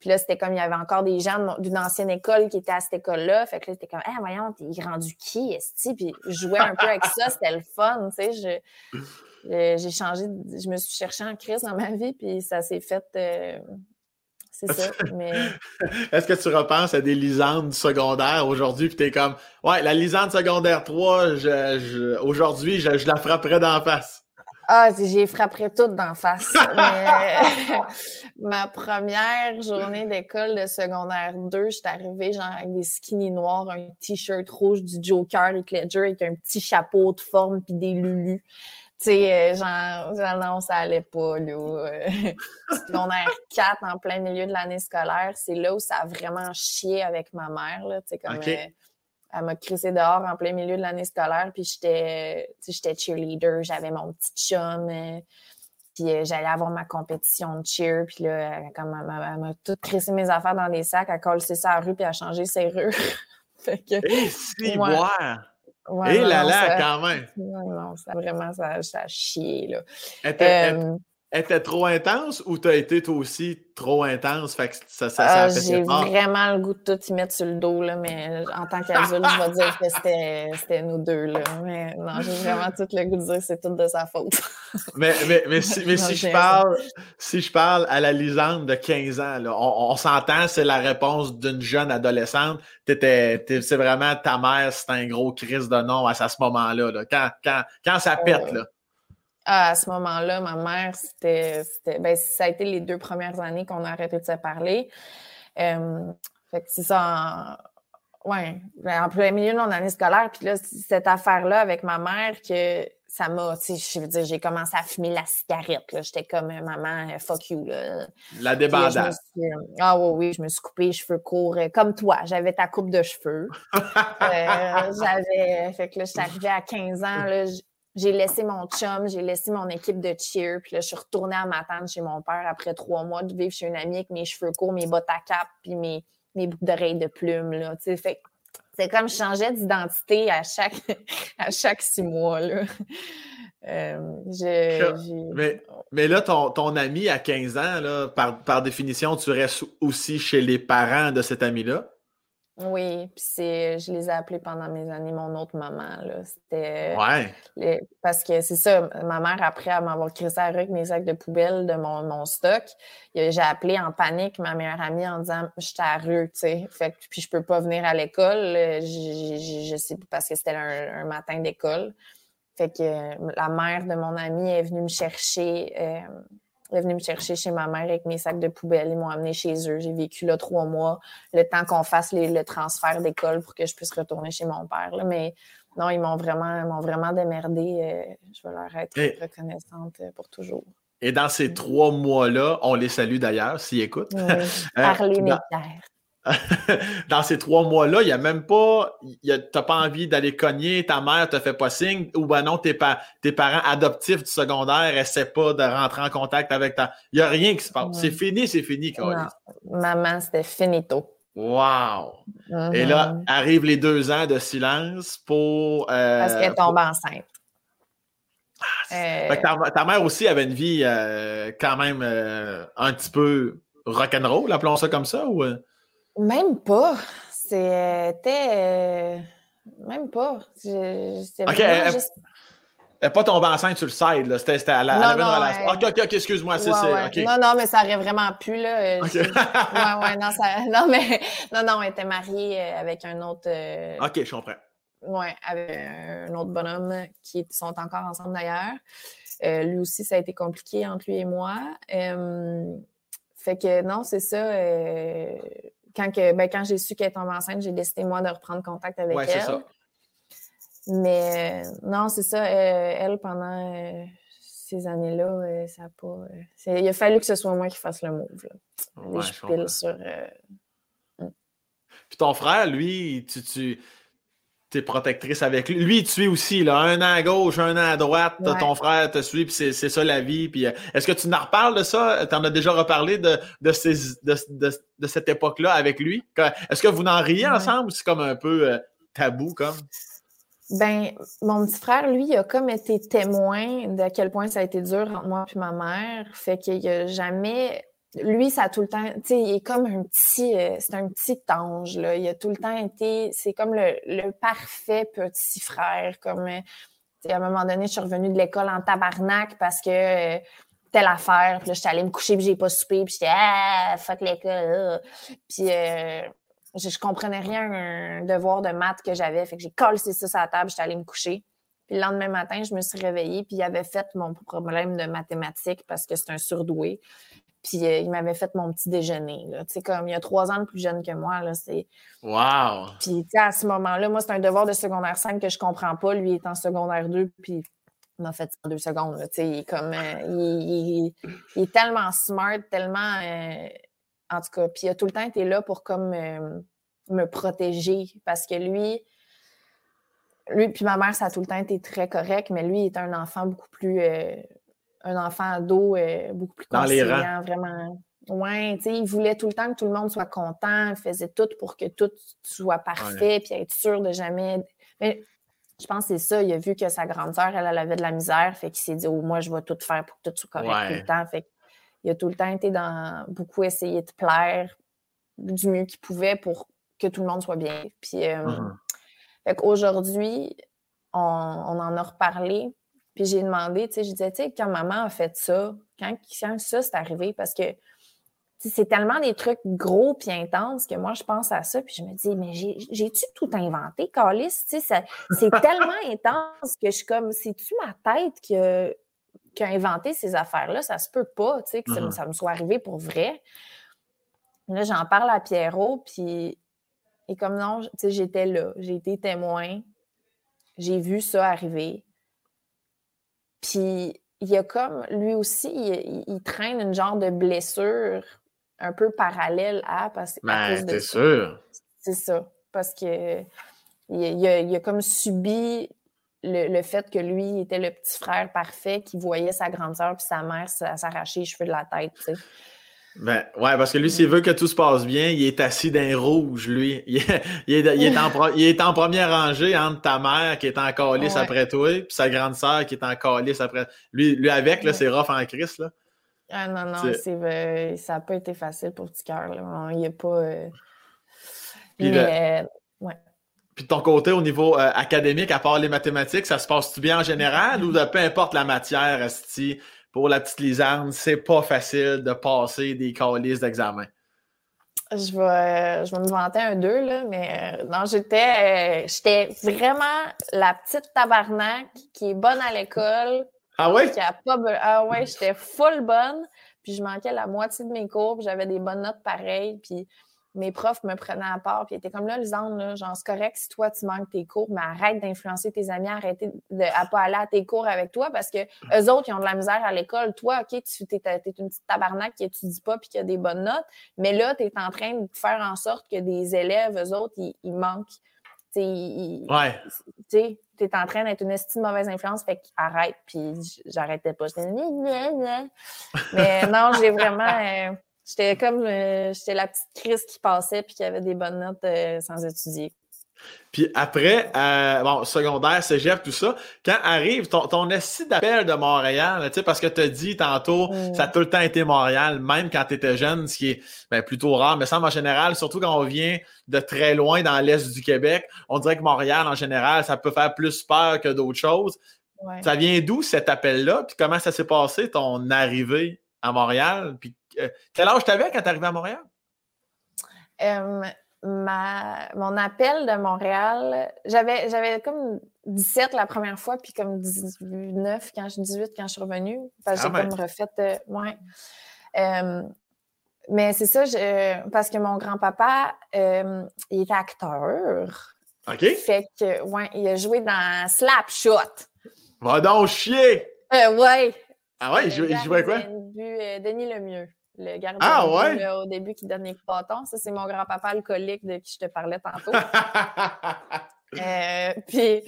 Puis là, c'était comme il y avait encore des gens d'une ancienne école qui étaient à cette école-là. Fait que là, c'était comme, ah, voyons, t'es rendu qui, est Puis je jouais un peu avec ça, c'était le fun, tu sais. J'ai changé, je me suis cherchée en crise dans ma vie, puis ça s'est fait. Euh, c'est ça. Mais... Est-ce que tu repenses à des lisandes secondaires aujourd'hui, puis t'es comme, ouais, la lisande secondaire 3, je, aujourd'hui, je, je la frapperais d'en face? Ah, j'ai frappé toutes d'en face. Mais, ma première journée d'école de secondaire 2, j'étais arrivée genre avec des skinny noirs, un t-shirt rouge du Joker et Ledger avec un petit chapeau de forme puis des lulus. Tu sais, euh, genre, genre, non, ça allait pas, là. secondaire 4, en plein milieu de l'année scolaire, c'est là où ça a vraiment chié avec ma mère, là. Tu sais, comme... Euh, elle m'a crissé dehors en plein milieu de l'année scolaire, puis j'étais, j'étais cheerleader, j'avais mon petit chum, euh, puis euh, j'allais avoir ma compétition de cheer, puis là, elle, comme, elle, m'a tout crissé mes affaires dans des sacs, elle a collé ça à la rue, puis elle a changé ses rues. fait que, Et si, ouais. Ouais, Et là là, quand même! Non, ça, vraiment, ça, ça a chié, là. Euh, était trop intense ou t'as été toi aussi trop intense? Fait que ça, ça, ça ah, J'ai vraiment le goût de tout y mettre sur le dos, là, mais en tant qu'adulte, je vais dire que c'était nous deux. Là. Mais non, j'ai vraiment tout le goût de dire que c'est tout de sa faute. mais, mais, mais, si, mais si, je parle, si je parle à la Lisande de 15 ans, là, on, on s'entend, c'est la réponse d'une jeune adolescente. C'est vraiment ta mère, c'est un gros crise de nom à ce moment-là. Là. Quand, quand, quand ça pète, là. Ah, à ce moment-là, ma mère, c'était, ben, ça a été les deux premières années qu'on a arrêté de se parler. Euh, fait que c'est ça, en, ouais, ben, en plein milieu de mon année scolaire. Puis là, cette affaire-là avec ma mère, que ça m'a, je veux dire, j'ai commencé à fumer la cigarette. J'étais comme, maman, fuck you. Là. La débandade. ah oui, oui, je me suis coupé les cheveux courts, euh, comme toi. J'avais ta coupe de cheveux. euh, j'avais, fait que là, j'étais arrivée à 15 ans, là, j'ai laissé mon chum, j'ai laissé mon équipe de cheer, puis là, je suis retournée à ma tante chez mon père après trois mois de vivre chez une amie avec mes cheveux courts, mes bottes à cap, puis mes, mes boucles d'oreilles de plumes, là, tu sais, c'est comme je changeais d'identité à chaque, à chaque six mois, là. Euh, mais, mais, là, ton, ton ami à 15 ans, là, par, par définition, tu restes aussi chez les parents de cet ami-là? Oui, puis c'est, je les ai appelés pendant mes années mon autre maman. Là. C'était. Ouais. parce que c'est ça, ma mère, après à m'avoir crissé avec mes sacs de poubelle de mon, mon stock, j'ai appelé en panique ma meilleure amie en disant Je suis à rue, tu sais. Fait que, puis je peux pas venir à l'école. Je, je sais parce que c'était un, matin d'école. Fait que la mère de mon amie est venue me chercher. Euh, elle est venue me chercher chez ma mère avec mes sacs de poubelle. Ils m'ont amené chez eux. J'ai vécu là trois mois, le temps qu'on fasse le transfert d'école pour que je puisse retourner chez mon père. Mais non, ils m'ont vraiment, m'ont vraiment démerdé. Euh, je vais leur être reconnaissante euh, pour toujours. Et dans ces trois mois-là, on les salue d'ailleurs s'ils écoutent. Oui. Parler mes dans ces trois mois-là, il n'y a même pas, tu n'as pas envie d'aller cogner, ta mère te fait pas signe, ou ben non, tes, parents adoptifs du secondaire essaient pas de rentrer en contact avec ta. Il n'y a rien qui se passe. C'est fini, c'est fini, Maman, c'était finito. Wow! Et là, mm-hmm. arrivent les deux ans de silence pour. Euh, Parce qu'elle tombe enceinte. Ah, euh, ta, mère aussi avait une vie euh, quand même un petit peu rock'n'roll, appelons ça comme ça, ou? Même pas. C'était. Même pas. OK. Elle n'est pas tombée enceinte sur le side, là. C'était, à la, elle relation. OK, OK, OK, excuse-moi. C'est, Non, non, mais ça n'aurait vraiment pu, là. ouais, ouais, non, ça... non, mais non, non, elle était mariée euh, avec un autre. Euh, OK, je comprends. Oui, avec un autre bonhomme qui sont encore ensemble d'ailleurs. Euh, lui aussi, ça a été compliqué entre lui et moi. fait que non, c'est ça. Quand, que, ben, quand j'ai su qu'elle était enceinte, j'ai décidé, moi, de reprendre contact avec ouais, elle. Ça. Mais euh, non, c'est ça. Euh, elle, pendant euh, ces années-là, ça n'a pas. il a fallu que ce soit moi qui fasse le move. Là. je sur. Hmm. Puis ton frère, lui, tu, tu protectrice avec lui. Lui, il te suit aussi, là, un an à gauche, un an à droite. Ton frère te suit, puis c'est ça la vie. Puis est-ce que tu en reparles de ça? Tu en as déjà reparlé de, de, ces, de, de, cette époque-là avec lui? Est-ce que vous n'en riez ensemble ou c'est comme un peu tabou comme? Ben, mon petit frère, lui, il a comme été témoin de quel point ça a été dur entre moi et ma mère. Fait qu'il a jamais. Lui, ça a tout le temps. Tu sais, il est comme un petit. Euh, c'est un petit ange, là. Il a tout le temps été. C'est comme le, parfait petit frère. Comme. Euh, à un moment donné, je suis revenue de l'école en tabarnak parce que. Euh, telle affaire. Puis là, j'étais allée me coucher, puis j'ai pas soupé, puis j'étais ah fuck l'école. Puis je, je comprenais rien un devoir de maths que j'avais. Fait que j'ai collé ça sur la table, j'étais allée me coucher. Puis le lendemain matin, je me suis réveillée, puis il avait fait mon problème de mathématiques parce que c'est un surdoué. Puis euh, il m'avait fait mon petit déjeuner. Tu sais, comme il y a trois ans de plus jeune que moi, là, c'est... Wow! Puis, tu sais, à ce moment-là, moi, c'est un devoir de secondaire 5 que je comprends pas. Lui, il est en secondaire 2, puis il m'a fait ça en deux secondes. Sais, il est comme... Euh, il, est tellement smart, tellement... Euh, en tout cas, puis il a tout le temps été là pour comme euh, me protéger parce que lui, lui puis ma mère, ça a tout le temps été très correct, mais lui, il était un enfant beaucoup plus, un enfant ado euh, beaucoup plus conscient, vraiment. Ouais, tu sais, il voulait tout le temps que tout le monde soit content, il faisait tout pour que tout soit parfait, puis être sûr de jamais. Mais je pense que c'est ça, il a vu que sa grande sœur, elle, avait de la misère, fait qu'il s'est dit, oh, moi, je vais tout faire pour que tout soit correct tout le temps. Fait il a tout le temps été dans beaucoup essayer de plaire du mieux qu'il pouvait pour que tout le monde soit bien. Puis euh, uh-huh. aujourd'hui, on, en a reparlé. Puis j'ai demandé, tu sais, je disais, tu sais, quand maman a fait ça, quand, ça c'est arrivé, parce que c'est tellement des trucs gros puis intenses que moi, je pense à ça, puis je me dis, mais j'ai-tu tout inventé, Calis? C'est tellement intense que je suis comme, c'est-tu ma tête que qui a inventé ces affaires-là, ça se peut pas, tu sais, que mm-hmm. ça, me soit arrivé pour vrai. Là, j'en parle à Pierrot, puis et comme non, tu sais, j'étais là, j'ai été témoin, j'ai vu ça arriver. Puis il y a comme, lui aussi, il, traîne une genre de blessure un peu parallèle à, parce. Ben, c'est sûr. C'est ça. Parce que il a, il a, comme subi le, fait que lui était le petit frère parfait qui voyait sa grande sœur puis sa mère s'arracher les cheveux de la tête, tu sais. Ben, ouais, parce que lui, s'il veut que tout se passe bien, il est assis d'un rouge, lui. Il est, il, est, en, première rangée entre ta mère qui est en calice après toi, puis sa grande sœur qui est en calice après. Lui, lui avec, là, c'est rough en crise, là. Ah non, non, c'est, ça n'a pas été facile pour Petit Cœur, là. Il n'y a pas. Euh, mais, euh, ouais. Puis de ton côté, au niveau euh, académique, à part les mathématiques, ça se passe-tu bien en général ou peu importe la matière, Asti, pour la petite Lisande, c'est pas facile de passer des calices d'examen? Je vais, je vais me vanter un deux, là, mais euh, non, j'étais, euh, j'étais vraiment la petite tabarnak qui est bonne à l'école. Ah ouais? Qui a pas, ah ouais, j'étais full bonne, puis je manquais la moitié de mes cours, j'avais des bonnes notes pareilles, puis mes profs me prenaient à part, puis étaient comme là, Lisande, là, genre, c'est correct si toi, tu manques tes cours, mais arrête d'influencer tes amis, arrête de, ne pas aller à tes cours avec toi parce que eux autres, ils ont de la misère à l'école. Toi, OK, tu es, une petite tabarnak qui étudie pas puis qui a des bonnes notes, mais là, tu es en train de faire en sorte que des élèves, eux autres, ils, manquent. Ils, ouais. Tu es en train d'être une estime mauvaise influence, fait qu'arrête, puis j'arrêtais pas. Mais non, j'ai vraiment. Euh, J'étais comme, euh, j'étais la petite crise qui passait puis qui avait des bonnes notes euh, sans étudier. Puis après, euh, bon, secondaire, cégep, tout ça, quand arrive ton, ton d'appel de Montréal, tu sais, parce que tu as dit tantôt, mm. ça a tout le temps été Montréal, même quand tu étais jeune, ce qui est ben, plutôt rare, mais ça, en général, surtout quand on vient de très loin dans l'Est du Québec, on dirait que Montréal, en général, ça peut faire plus peur que d'autres choses. Ça vient d'où cet appel-là? Puis comment ça s'est passé, ton arrivée? À Montréal? Puis euh, quel âge t'avais quand tu arrivé à Montréal? Euh, ma, mon appel de Montréal, j'avais, j'avais comme 17 la première fois, puis comme 19, quand je 18 quand je suis revenue. Parce que j'ai ah comme refait. Euh, ouais. Euh, mais c'est ça, parce que mon grand-papa, euh, il était acteur. OK. Fait que, ouais, il a joué dans Slapshot. Va donc chier! ouais. Ah ouais, il jouait quoi? Denis Lemieux le gardien ah, ouais? au début qui donne les bâtons. Ça, c'est mon grand-papa alcoolique de qui je te parlais tantôt. euh, puis,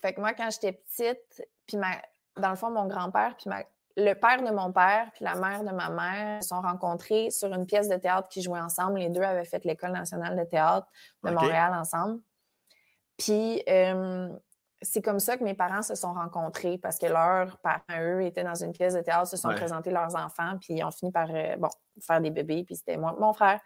fait que moi, quand j'étais petite, puis ma, dans le fond, mon grand-père, puis le père de mon père, puis la mère de ma mère se sont rencontrés sur une pièce de théâtre qu'ils jouaient ensemble. Les deux avaient fait l'École nationale de théâtre de Montréal ensemble. Puis, euh, c'est comme ça que mes parents se sont rencontrés parce que leurs parents, eux, étaient dans une pièce de théâtre, se sont présentés leurs enfants, puis ils ont fini par euh, bon, faire des bébés, puis c'était moi, mon frère.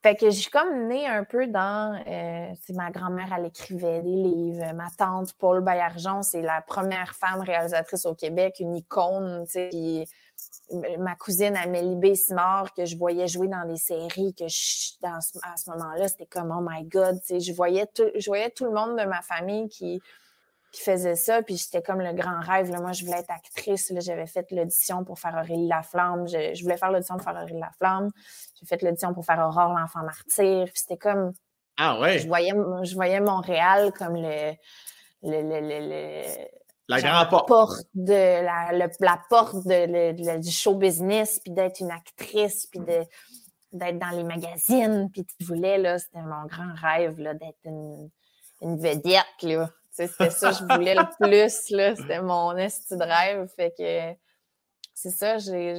Fait que j'ai comme né un peu dans. Euh, ma grand-mère, elle écrivait des livres. Ma tante, Paul Baillargeon, c'est la première femme réalisatrice au Québec, une icône. Puis ma cousine Amélie B. Simard, que je voyais jouer dans des séries, que je, dans, à ce moment-là, c'était comme Oh my God, je voyais, tout, je voyais tout le monde de ma famille qui, qui faisait ça, puis j'étais comme le grand rêve. Là. Moi, je voulais être actrice. J'avais fait l'audition pour faire Aurélie Laflamme. Je, je voulais faire l'audition pour faire Aurélie Laflamme. J'ai fait l'audition pour faire Aurore, l'enfant martyr. Puis c'était comme. Ah ouais. Je voyais, je voyais Montréal comme le, le, le, le la grande porte. de la, la porte de, du show business, puis d'être une actrice, puis de, d'être dans les magazines, puis tu voulais, là, c'était mon grand rêve, là, d'être une, une vedette, là. C'était ça que je voulais le plus, là. C'était mon esti de rêve. Fait que c'est ça, j'ai,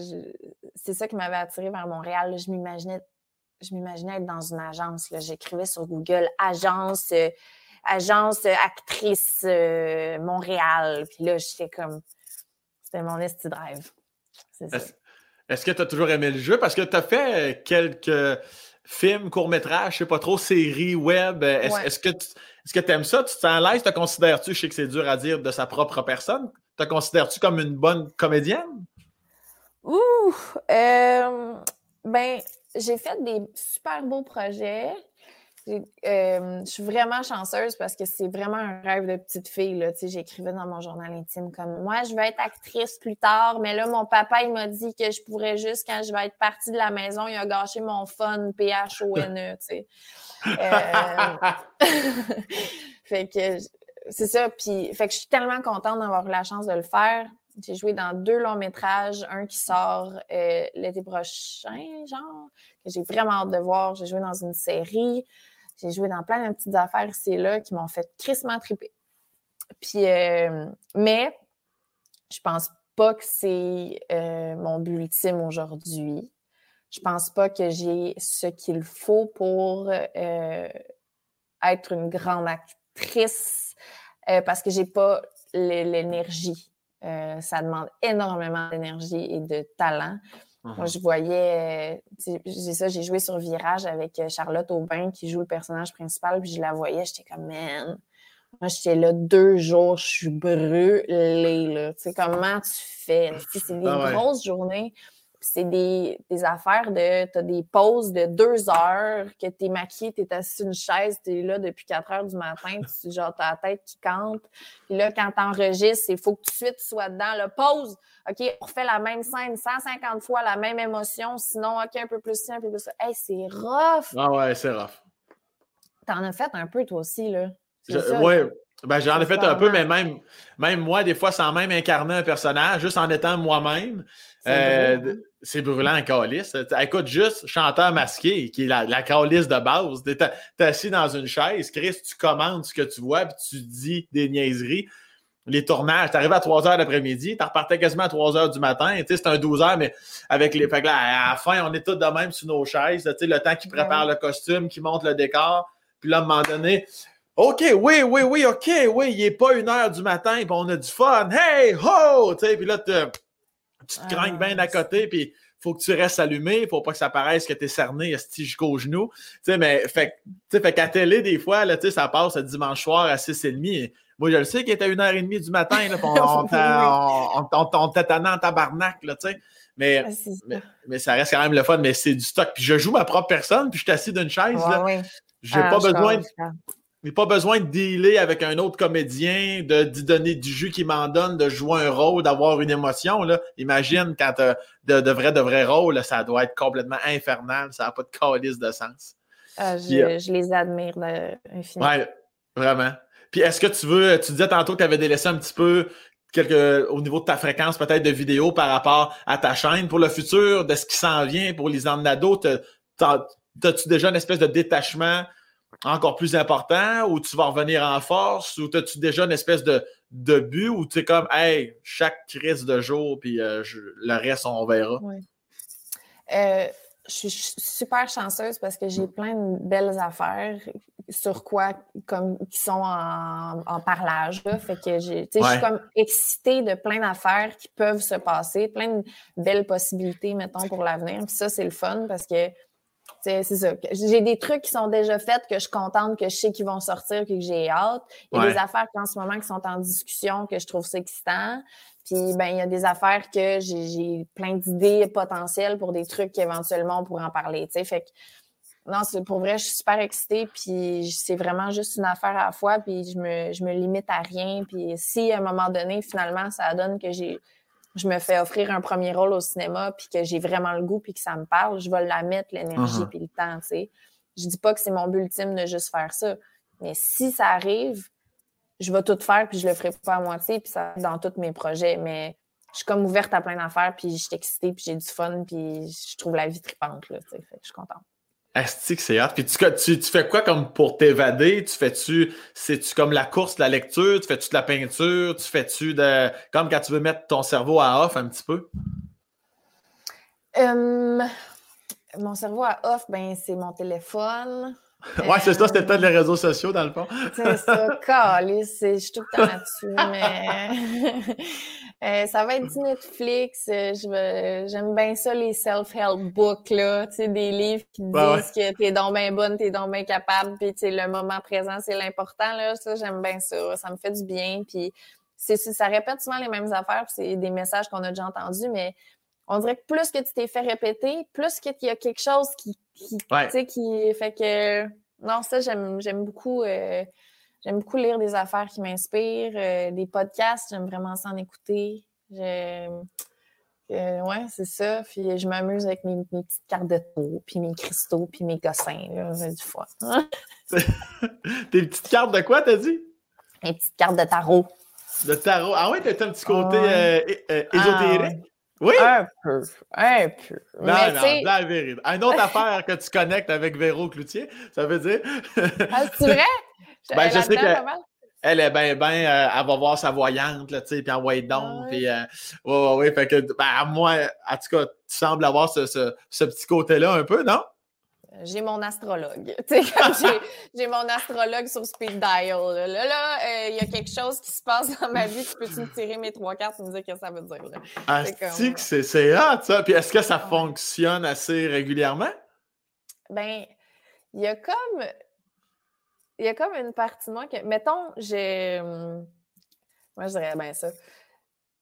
c'est ça qui m'avait attiré vers Montréal. Je m'imaginais, je m'imaginais être dans une agence. Là. J'écrivais sur Google agence euh, agence euh, actrice euh, Montréal. Puis là, j'étais comme. C'était mon esti drive. Est-ce que tu as toujours aimé le jeu? Parce que tu as fait euh, quelques films, courts-métrages, je sais pas trop, séries web. Est-ce que tu aimes ça? Tu te sens à l'aise? Te considères-tu, je sais que c'est dur à dire de sa propre personne, te considères-tu comme une bonne comédienne? Ouh! ben, j'ai fait des super beaux projets. Euh, je suis vraiment chanceuse parce que c'est vraiment un rêve de petite fille. J'écrivais dans mon journal intime comme moi, je vais être actrice plus tard, mais là, mon papa, il m'a dit que je pourrais juste, quand je vais être partie de la maison, il a gâché mon fun P-H-O-N-E. Euh, fait que c'est ça. Puis, fait que je suis tellement contente d'avoir eu la chance de le faire. J'ai joué dans deux longs métrages, un qui sort euh, l'été prochain, genre, que j'ai vraiment hâte de voir. J'ai joué dans une série. J'ai joué dans plein de petites affaires ici et là qui m'ont fait crissement triper. Puis, euh, mais je pense pas que c'est euh, mon but ultime aujourd'hui. Je pense pas que j'ai ce qu'il faut pour euh, être une grande actrice parce que j'ai pas l'énergie. ça demande énormément d'énergie et de talent. Moi, uh-huh. je voyais, j'ai ça, j'ai joué sur Virage avec euh, Charlotte Aubin qui joue le personnage principal, puis je la voyais, j'étais comme, man, moi, j'étais là deux jours, je suis brûlée, là. Tu sais, comment tu fais? C'est des ah grosses journées c'est des, des, affaires de. Tu as des pauses de deux heures, que tu es maquillé, tu es assis sur une chaise, tu es là depuis 4 heures du matin, tu genre ta tête qui cante. Puis là, quand tu enregistres, il faut que tout de suite tu sois dedans. Le pause, OK, on refait la même scène 150 fois, la même émotion, sinon, OK, un peu plus ci, un peu plus ça. Hey, c'est rough! Ah ouais, c'est rough. T'en as fait un peu, toi aussi, là. Oui, ben, j'en ai fait un peu, mais même, même moi, des fois, sans même incarner un personnage, juste en étant moi-même, c'est brûlant en calice. Écoute, juste chanteur masqué, qui est la, la calice de base. Tu es, assis dans une chaise, Chris, tu commandes ce que tu vois, puis tu dis des niaiseries. Les tournages, tu arrives à 3 h l'après-midi, tu repartais quasiment à 3 h du matin. C'est un 12 h mais avec les. Fait là, à la fin, on est tous de même sur nos chaises. Le temps qui ben prépare le costume, qui monte le décor. Puis là, à un moment donné, OK, oui, oui, oui, OK, oui, il n'est pas une heure du matin, puis on a du fun. Hey, ho! Puis là, tu te craignes bien à côté, puis faut que tu restes allumé, faut pas que ça paraisse que tu es cerné jusqu'au genou. Tu sais, mais fait, fait qu'à télé, des fois, là, ça passe le dimanche soir à 6h30. Moi, je le sais qu'il était 1h30 du matin, là, on, on, on, en tabarnak, là, tu sais. Mais, ah, mais, ça reste quand même le fun, mais c'est du stock. Puis je joue ma propre personne, puis je suis assis d'une chaise. Ouais, J'ai ah, pas besoin. Mais pas besoin de dealer avec un autre comédien, de d'y donner du jus qui m'en donne, de jouer un rôle, d'avoir une émotion. Là. Imagine quand tu de, de vrais de vrais rôles, ça doit être complètement infernal. Ça n'a pas de calice de sens. Ah, je, je, les admire infiniment. Oui, vraiment. Puis est-ce que tu veux, tu disais tantôt que tu avais délaissé un petit peu quelque, au niveau de ta fréquence peut-être de vidéos par rapport à ta chaîne pour le futur, de ce qui s'en vient pour les Nado, As-tu déjà une espèce de détachement encore plus important ou tu vas revenir en force ou as-tu déjà une espèce de, de but ou tu es comme, hey, chaque crise de jour, puis euh, le reste, on verra? Euh, je suis super chanceuse parce que j'ai plein de belles affaires sur quoi, comme, qui sont en, parlage. Fait que j'ai, je suis comme excitée de plein d'affaires qui peuvent se passer, plein de belles possibilités, mettons, pour l'avenir. Puis ça, c'est le fun parce que c'est ça. J'ai des trucs qui sont déjà faits que je suis contente que je sais qu'ils vont sortir que j'ai hâte. Il y a des affaires en ce moment qui sont en discussion que je trouve ça excitant. Puis ben il y a des affaires que j'ai plein d'idées potentielles pour des trucs qu'éventuellement on pourrait en parler. Fait que non, c'est pour vrai, je suis super excitée, puis c'est vraiment juste une affaire à la fois, puis je me, je me limite à rien. Puis si à un moment donné, finalement, ça donne que j'ai je me fais offrir un premier rôle au cinéma, puis que j'ai vraiment le goût, puis que ça me parle, je vais la mettre, l'énergie, uh-huh. puis le temps, tu sais. Je dis pas que c'est mon but ultime de juste faire ça, mais si ça arrive, je vais tout faire, puis je le ferai pas à moitié, puis ça dans tous mes projets, mais je suis comme ouverte à plein d'affaires, puis je suis excitée, puis j'ai du fun, puis je trouve la vie tripante, là, tu sais, je suis contente. Astique, c'est hâte. Puis tu, tu, fais quoi comme pour t'évader? Tu fais-tu, c'est-tu comme la course, la lecture? Tu fais-tu de la peinture? Tu fais-tu de, comme quand tu veux mettre ton cerveau à off un petit peu? Hum, mon cerveau à off, ben, c'est mon téléphone. Ouais, c'est ça, c'était peut-être les réseaux sociaux dans le fond. c'est ça, calice, je suis tout le temps là-dessus, mais euh, ça va être du Netflix. Euh, j'aime bien ça, les self-help books, là, tu sais, des livres qui disent que t'es donc bien bonne, t'es donc bien capable, puis tu le moment présent, c'est l'important, là, ça, j'aime bien ça, ça me fait du bien, puis c'est ça répète souvent les mêmes affaires, c'est des messages qu'on a déjà entendus, mais on dirait que plus que tu t'es fait répéter, plus qu'il y a quelque chose qui, qui tu sais, qui fait que non, ça j'aime j'aime beaucoup euh, j'aime beaucoup lire des affaires qui m'inspirent, euh, des podcasts, j'aime vraiment s'en écouter. Euh, ouais, c'est ça. Puis je m'amuse avec mes, petites cartes de tarot, puis mes cristaux, puis mes gossins. J'ai du foie. Tes petites cartes de quoi, t'as dit? Mes petites cartes de tarot. De tarot. Ah ouais, t'as un petit côté ah ésotérique? Oui? Un peu. Un peu. Non, non, la vérité. Une autre affaire que tu connectes avec Véro Cloutier, ça veut dire. ah, c'est vrai? ben, je sais que. Elle est bien, bien, euh, elle va voir sa voyante, là, tu sais, puis envoyer donc, puis, euh, ouais, ouais, ouais, fait que, ben, moi, en tout cas, tu sembles avoir ce, ce, ce petit côté-là un peu, non? J'ai mon astrologue. j'ai mon astrologue sur speed dial. Là, là, euh, il y a quelque chose qui se passe dans ma vie. Tu peux-tu me tirer mes trois cartes et me dire ce que ça veut dire? Là? Ah, c'est c'est hot, ça. Puis est-ce que ça fonctionne assez régulièrement? Ben, il y a comme... Il y a comme une partie de moi que... Mettons, j'ai... Hum, moi, je dirais bien ça.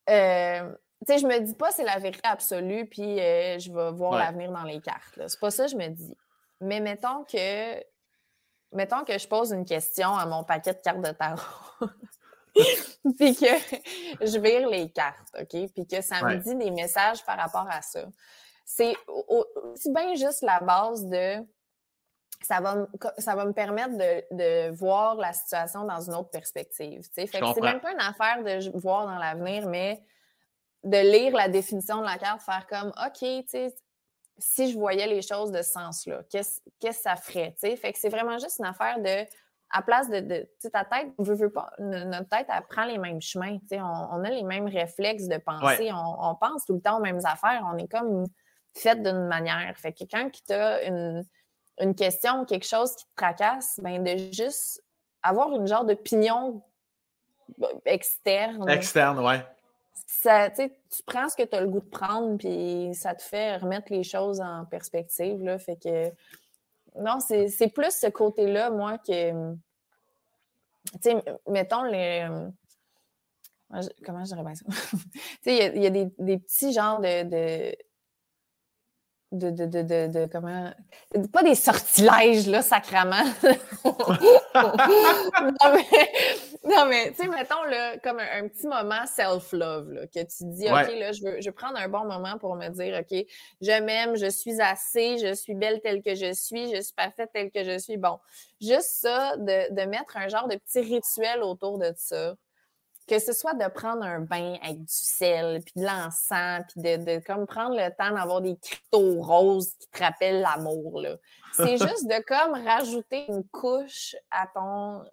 Euh, tu sais, je me dis pas c'est la vérité absolue, puis euh, je vais voir l'avenir dans les cartes. C'est pas ça je me dis. Mais mettons que mettons que je pose une question à mon paquet de cartes de tarot. puis que je vire les cartes, OK? Puis que ça me dit des messages par rapport à ça. C'est aussi bien juste la base de ça va, me, ça va me permettre de, de, voir la situation dans une autre perspective. Fait que c'est même pas une affaire de voir dans l'avenir, mais de lire la définition de la carte, faire comme OK, tu sais, si je voyais les choses de ce sens-là, qu'est-ce que ça ferait? Fait que c'est vraiment juste une affaire de, à place de, de ta tête, veut, veut pas, notre tête, elle prend les mêmes chemins. On, on a les mêmes réflexes de pensée. On, pense tout le temps aux mêmes affaires. On est comme fait d'une manière. Fait que quand tu as une, une question, quelque chose qui te tracasse, ben de juste avoir une genre d'opinion euh, externe. Externe, ouais. Tu prends ce que tu as le goût de prendre, puis ça te fait remettre les choses en perspective. Là, fait que non, c'est plus ce côté-là, moi, que. Tu sais, mettons les. Comment je dirais bien ça? tu sais, il y, a, des, des petits genres de, de, de, de, de, comment. Pas des sortilèges, là, sacrament. non, mais, non, mais tu sais, mettons, là, comme un, petit moment self-love, là, que tu dis, OK, là, je veux, je veux prendre un bon moment pour me dire, OK, je m'aime, je suis assez, je suis belle telle que je suis, je suis parfaite telle que je suis. Bon, juste ça, de, de mettre un genre de petit rituel autour de ça que ce soit de prendre un bain avec du sel, puis de l'encens, puis de, de, comme prendre le temps d'avoir des cristaux roses qui te rappellent l'amour. C'est juste de comme rajouter une couche à ton,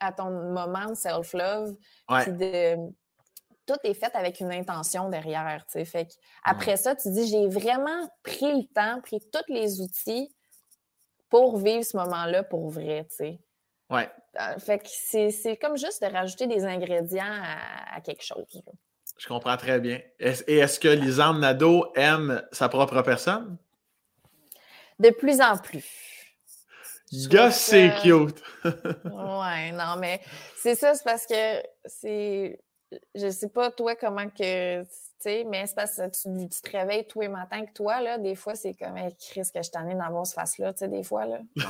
à ton moment de self-love. de tout est fait avec une intention derrière. Fait après ça, tu dis j'ai vraiment pris le temps, pris tous les outils pour vivre ce moment-là pour vrai. Ouais. Euh, fait que c'est comme juste de rajouter des ingrédients à, quelque chose. Je comprends très bien. Et est-ce que Lisanne Nadeau aime sa propre personne? De plus en plus. Gosse, c'est cute! ouais, non, mais c'est ça, c'est parce que c'est. Je sais pas, toi, comment que mais c'est parce que tu, tu, te réveilles tous les matins que toi, là, des fois, c'est comme, hey, Chris, que je t'en ai dans ce face-là, tu sais, des fois, là.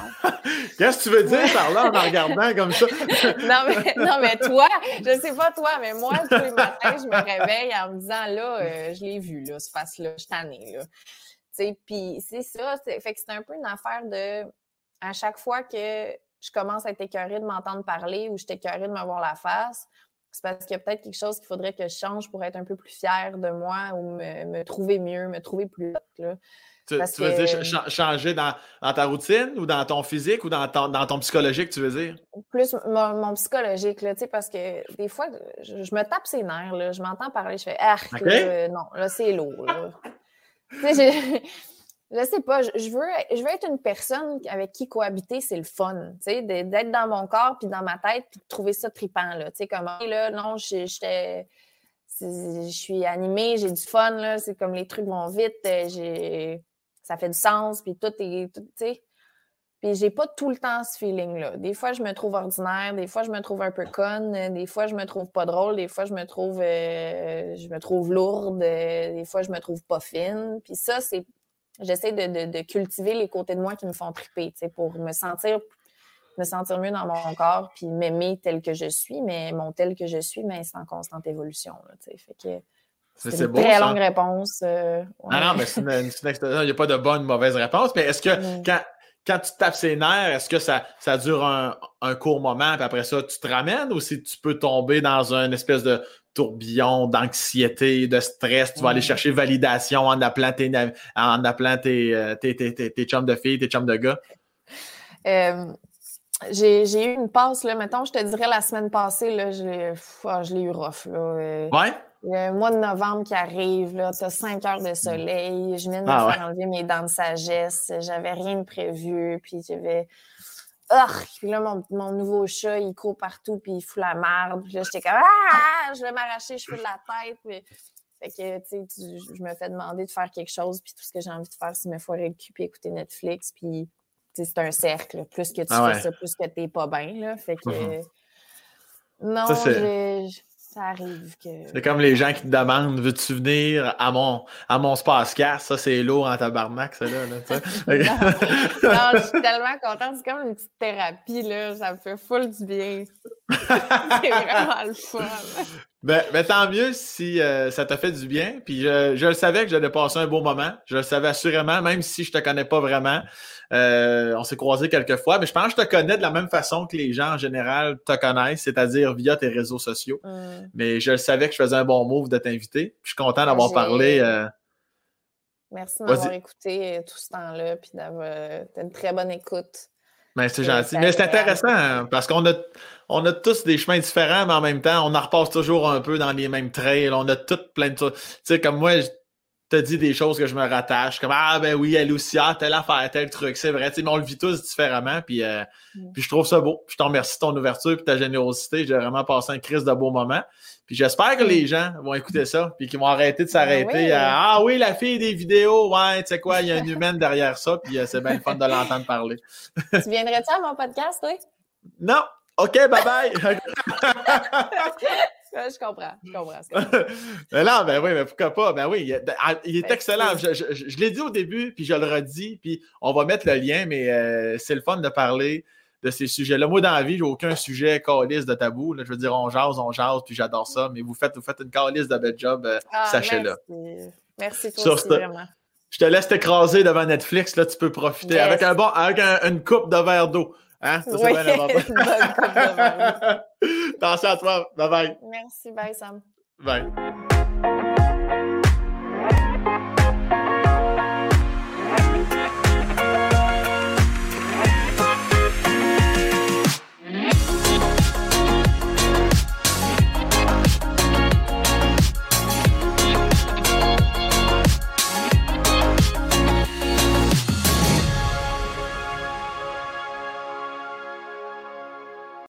Qu'est-ce que tu veux dire par là en regardant comme ça? non, mais, non, mais toi, je sais pas toi, mais moi, tous les matins, je me réveille en me disant, là, euh, je l'ai vu, là, ce face-là, je t'en ai, là. Tu sais, puis c'est ça, fait que c'est un peu une affaire de, à chaque fois que je commence à être écœurée de m'entendre parler ou je suis écœurée de me voir la face, c'est parce qu'il y a peut-être quelque chose qu'il faudrait que je change pour être un peu plus fière de moi ou me, trouver mieux, me trouver plus haute. Tu, veux dire changer dans, ta routine ou dans ton physique ou dans ton, dans ton psychologique, tu veux dire? Plus mon, psychologique, là, parce que des fois, je, me tape ses nerfs, là, je m'entends parler, je fais Ah, non, là, c'est lourd. Je sais pas, je veux, je veux être une personne avec qui cohabiter, c'est le fun, tu sais, d'être dans mon corps puis dans ma tête puis de trouver ça trippant, là, tu sais, comme, là, non, je suis animée, j'ai du fun, là, c'est comme les trucs vont vite, euh, j'ai, ça fait du sens, puis tout est, tu puis j'ai pas tout le temps ce feeling-là. Des fois, je me trouve ordinaire, des fois, je me trouve un peu conne, des fois, je me trouve pas drôle, des fois, je me trouve, euh, je me trouve lourde, des fois, je me trouve pas fine, puis ça, c'est j'essaie de, cultiver les côtés de moi qui me font triper, pour me sentir me sentir mieux dans mon corps, puis m'aimer tel que je suis, mais mon tel que je suis, mais c'est en constante évolution. fait que c'est une très longue réponse. Euh, non, non, mais c'est une, Il n'y a pas de bonne ou mauvaise réponse, mais est-ce que quand, quand tu tapes ses nerfs, est-ce que ça, ça dure un, un, court moment, puis après ça, tu te ramènes, ou si tu peux tomber dans une espèce de, tourbillon d'anxiété, de stress. Tu vas aller chercher validation en appelant tes, en appelant tes, tes, tes, chums de filles, tes chums de gars? Euh, j'ai eu une passe, là, mettons, je te dirais la semaine passée, là, je ah, l'ai eu rough. Là, euh, ouais? Le mois de novembre qui arrive, tu as cinq heures de soleil, je viens de me ah faire enlever mes dents de sagesse, j'avais rien de prévu, puis j'avais puis là, mon, nouveau chat, il court partout, puis il fout la merde. Puis là, j'étais comme Ah! Je vais m'arracher les cheveux de la tête. Fait que, tu sais, je me fais demander de faire quelque chose, puis tout ce que j'ai envie de faire, c'est me foirer le cul, puis écouter Netflix, puis c'est un cercle. Plus que tu ah fais ça, plus que t'es pas bien, là. Fait que. Mm-hmm. Non, j'ai ça arrive que. C'est comme les gens qui te demandent Veux-tu venir à mon, à mon Ça, c'est lourd en tabarnak, ça, là. là non. je suis tellement contente. C'est comme une petite thérapie, là. Ça me fait full du bien. c'est vraiment le fun. Ben, ben, tant mieux si euh, ça t'a fait du bien. Puis je, je le savais que j'allais passer un beau moment. Je le savais assurément, même si je te connais pas vraiment. Euh, on s'est croisés quelques fois, mais je pense que je te connais de la même façon que les gens en général te connaissent, c'est-à-dire via tes réseaux sociaux. Mm. Mais je savais que je faisais un bon move de t'inviter. Je suis content d'avoir parlé. Euh, Merci de m'avoir écouté euh, tout ce temps-là, puis d'avoir une très bonne écoute. Ben, c'est gentil. Mais c'est intéressant hein, parce qu'on a, on a tous des chemins différents, mais en même temps, on en repasse toujours un peu dans les mêmes trails. On a toutes plein de choses. Tu sais, comme moi, te dis des choses que je me rattache, comme Ah ben oui, elle aussi, ah, telle affaire, tel truc, c'est vrai. mais on le vit tous différemment. Puis, euh, mm. puis je trouve ça beau. Je te remercie de ton ouverture et ta générosité. J'ai vraiment passé un crise de beau moment. Puis j'espère que les gens vont écouter ça, puis qu'ils vont arrêter de s'arrêter ben Ah oui, la fille des vidéos, ouais, tu sais quoi, il y a une humaine derrière ça, puis euh, c'est bien fun de l'entendre parler. tu viendrais-tu à mon podcast, oui? Non! OK, bye bye! je comprends, je comprends. mais non, ben oui, mais pourquoi pas? Ben oui, il, est ah, ben, excellent. Je, l'ai dit au début, puis je le redis, puis on va mettre le lien, mais euh, c'est le fun de parler de ces sujets-là. Moi, dans la vie, j'ai aucun sujet calice de tabou. Je veux dire, on jase, on jase, puis j'adore ça, mais vous faites, vous faites une calice de bel job, euh, ah, sachez-le. Merci. toi aussi, vraiment. Je te laisse t'écraser devant Netflix, là, tu peux profiter avec, un bon, avec une coupe de verre d'eau. Hein? Ça, oui, bien Attention à toi. Bye bye. Merci. Bye, Sam. Bye.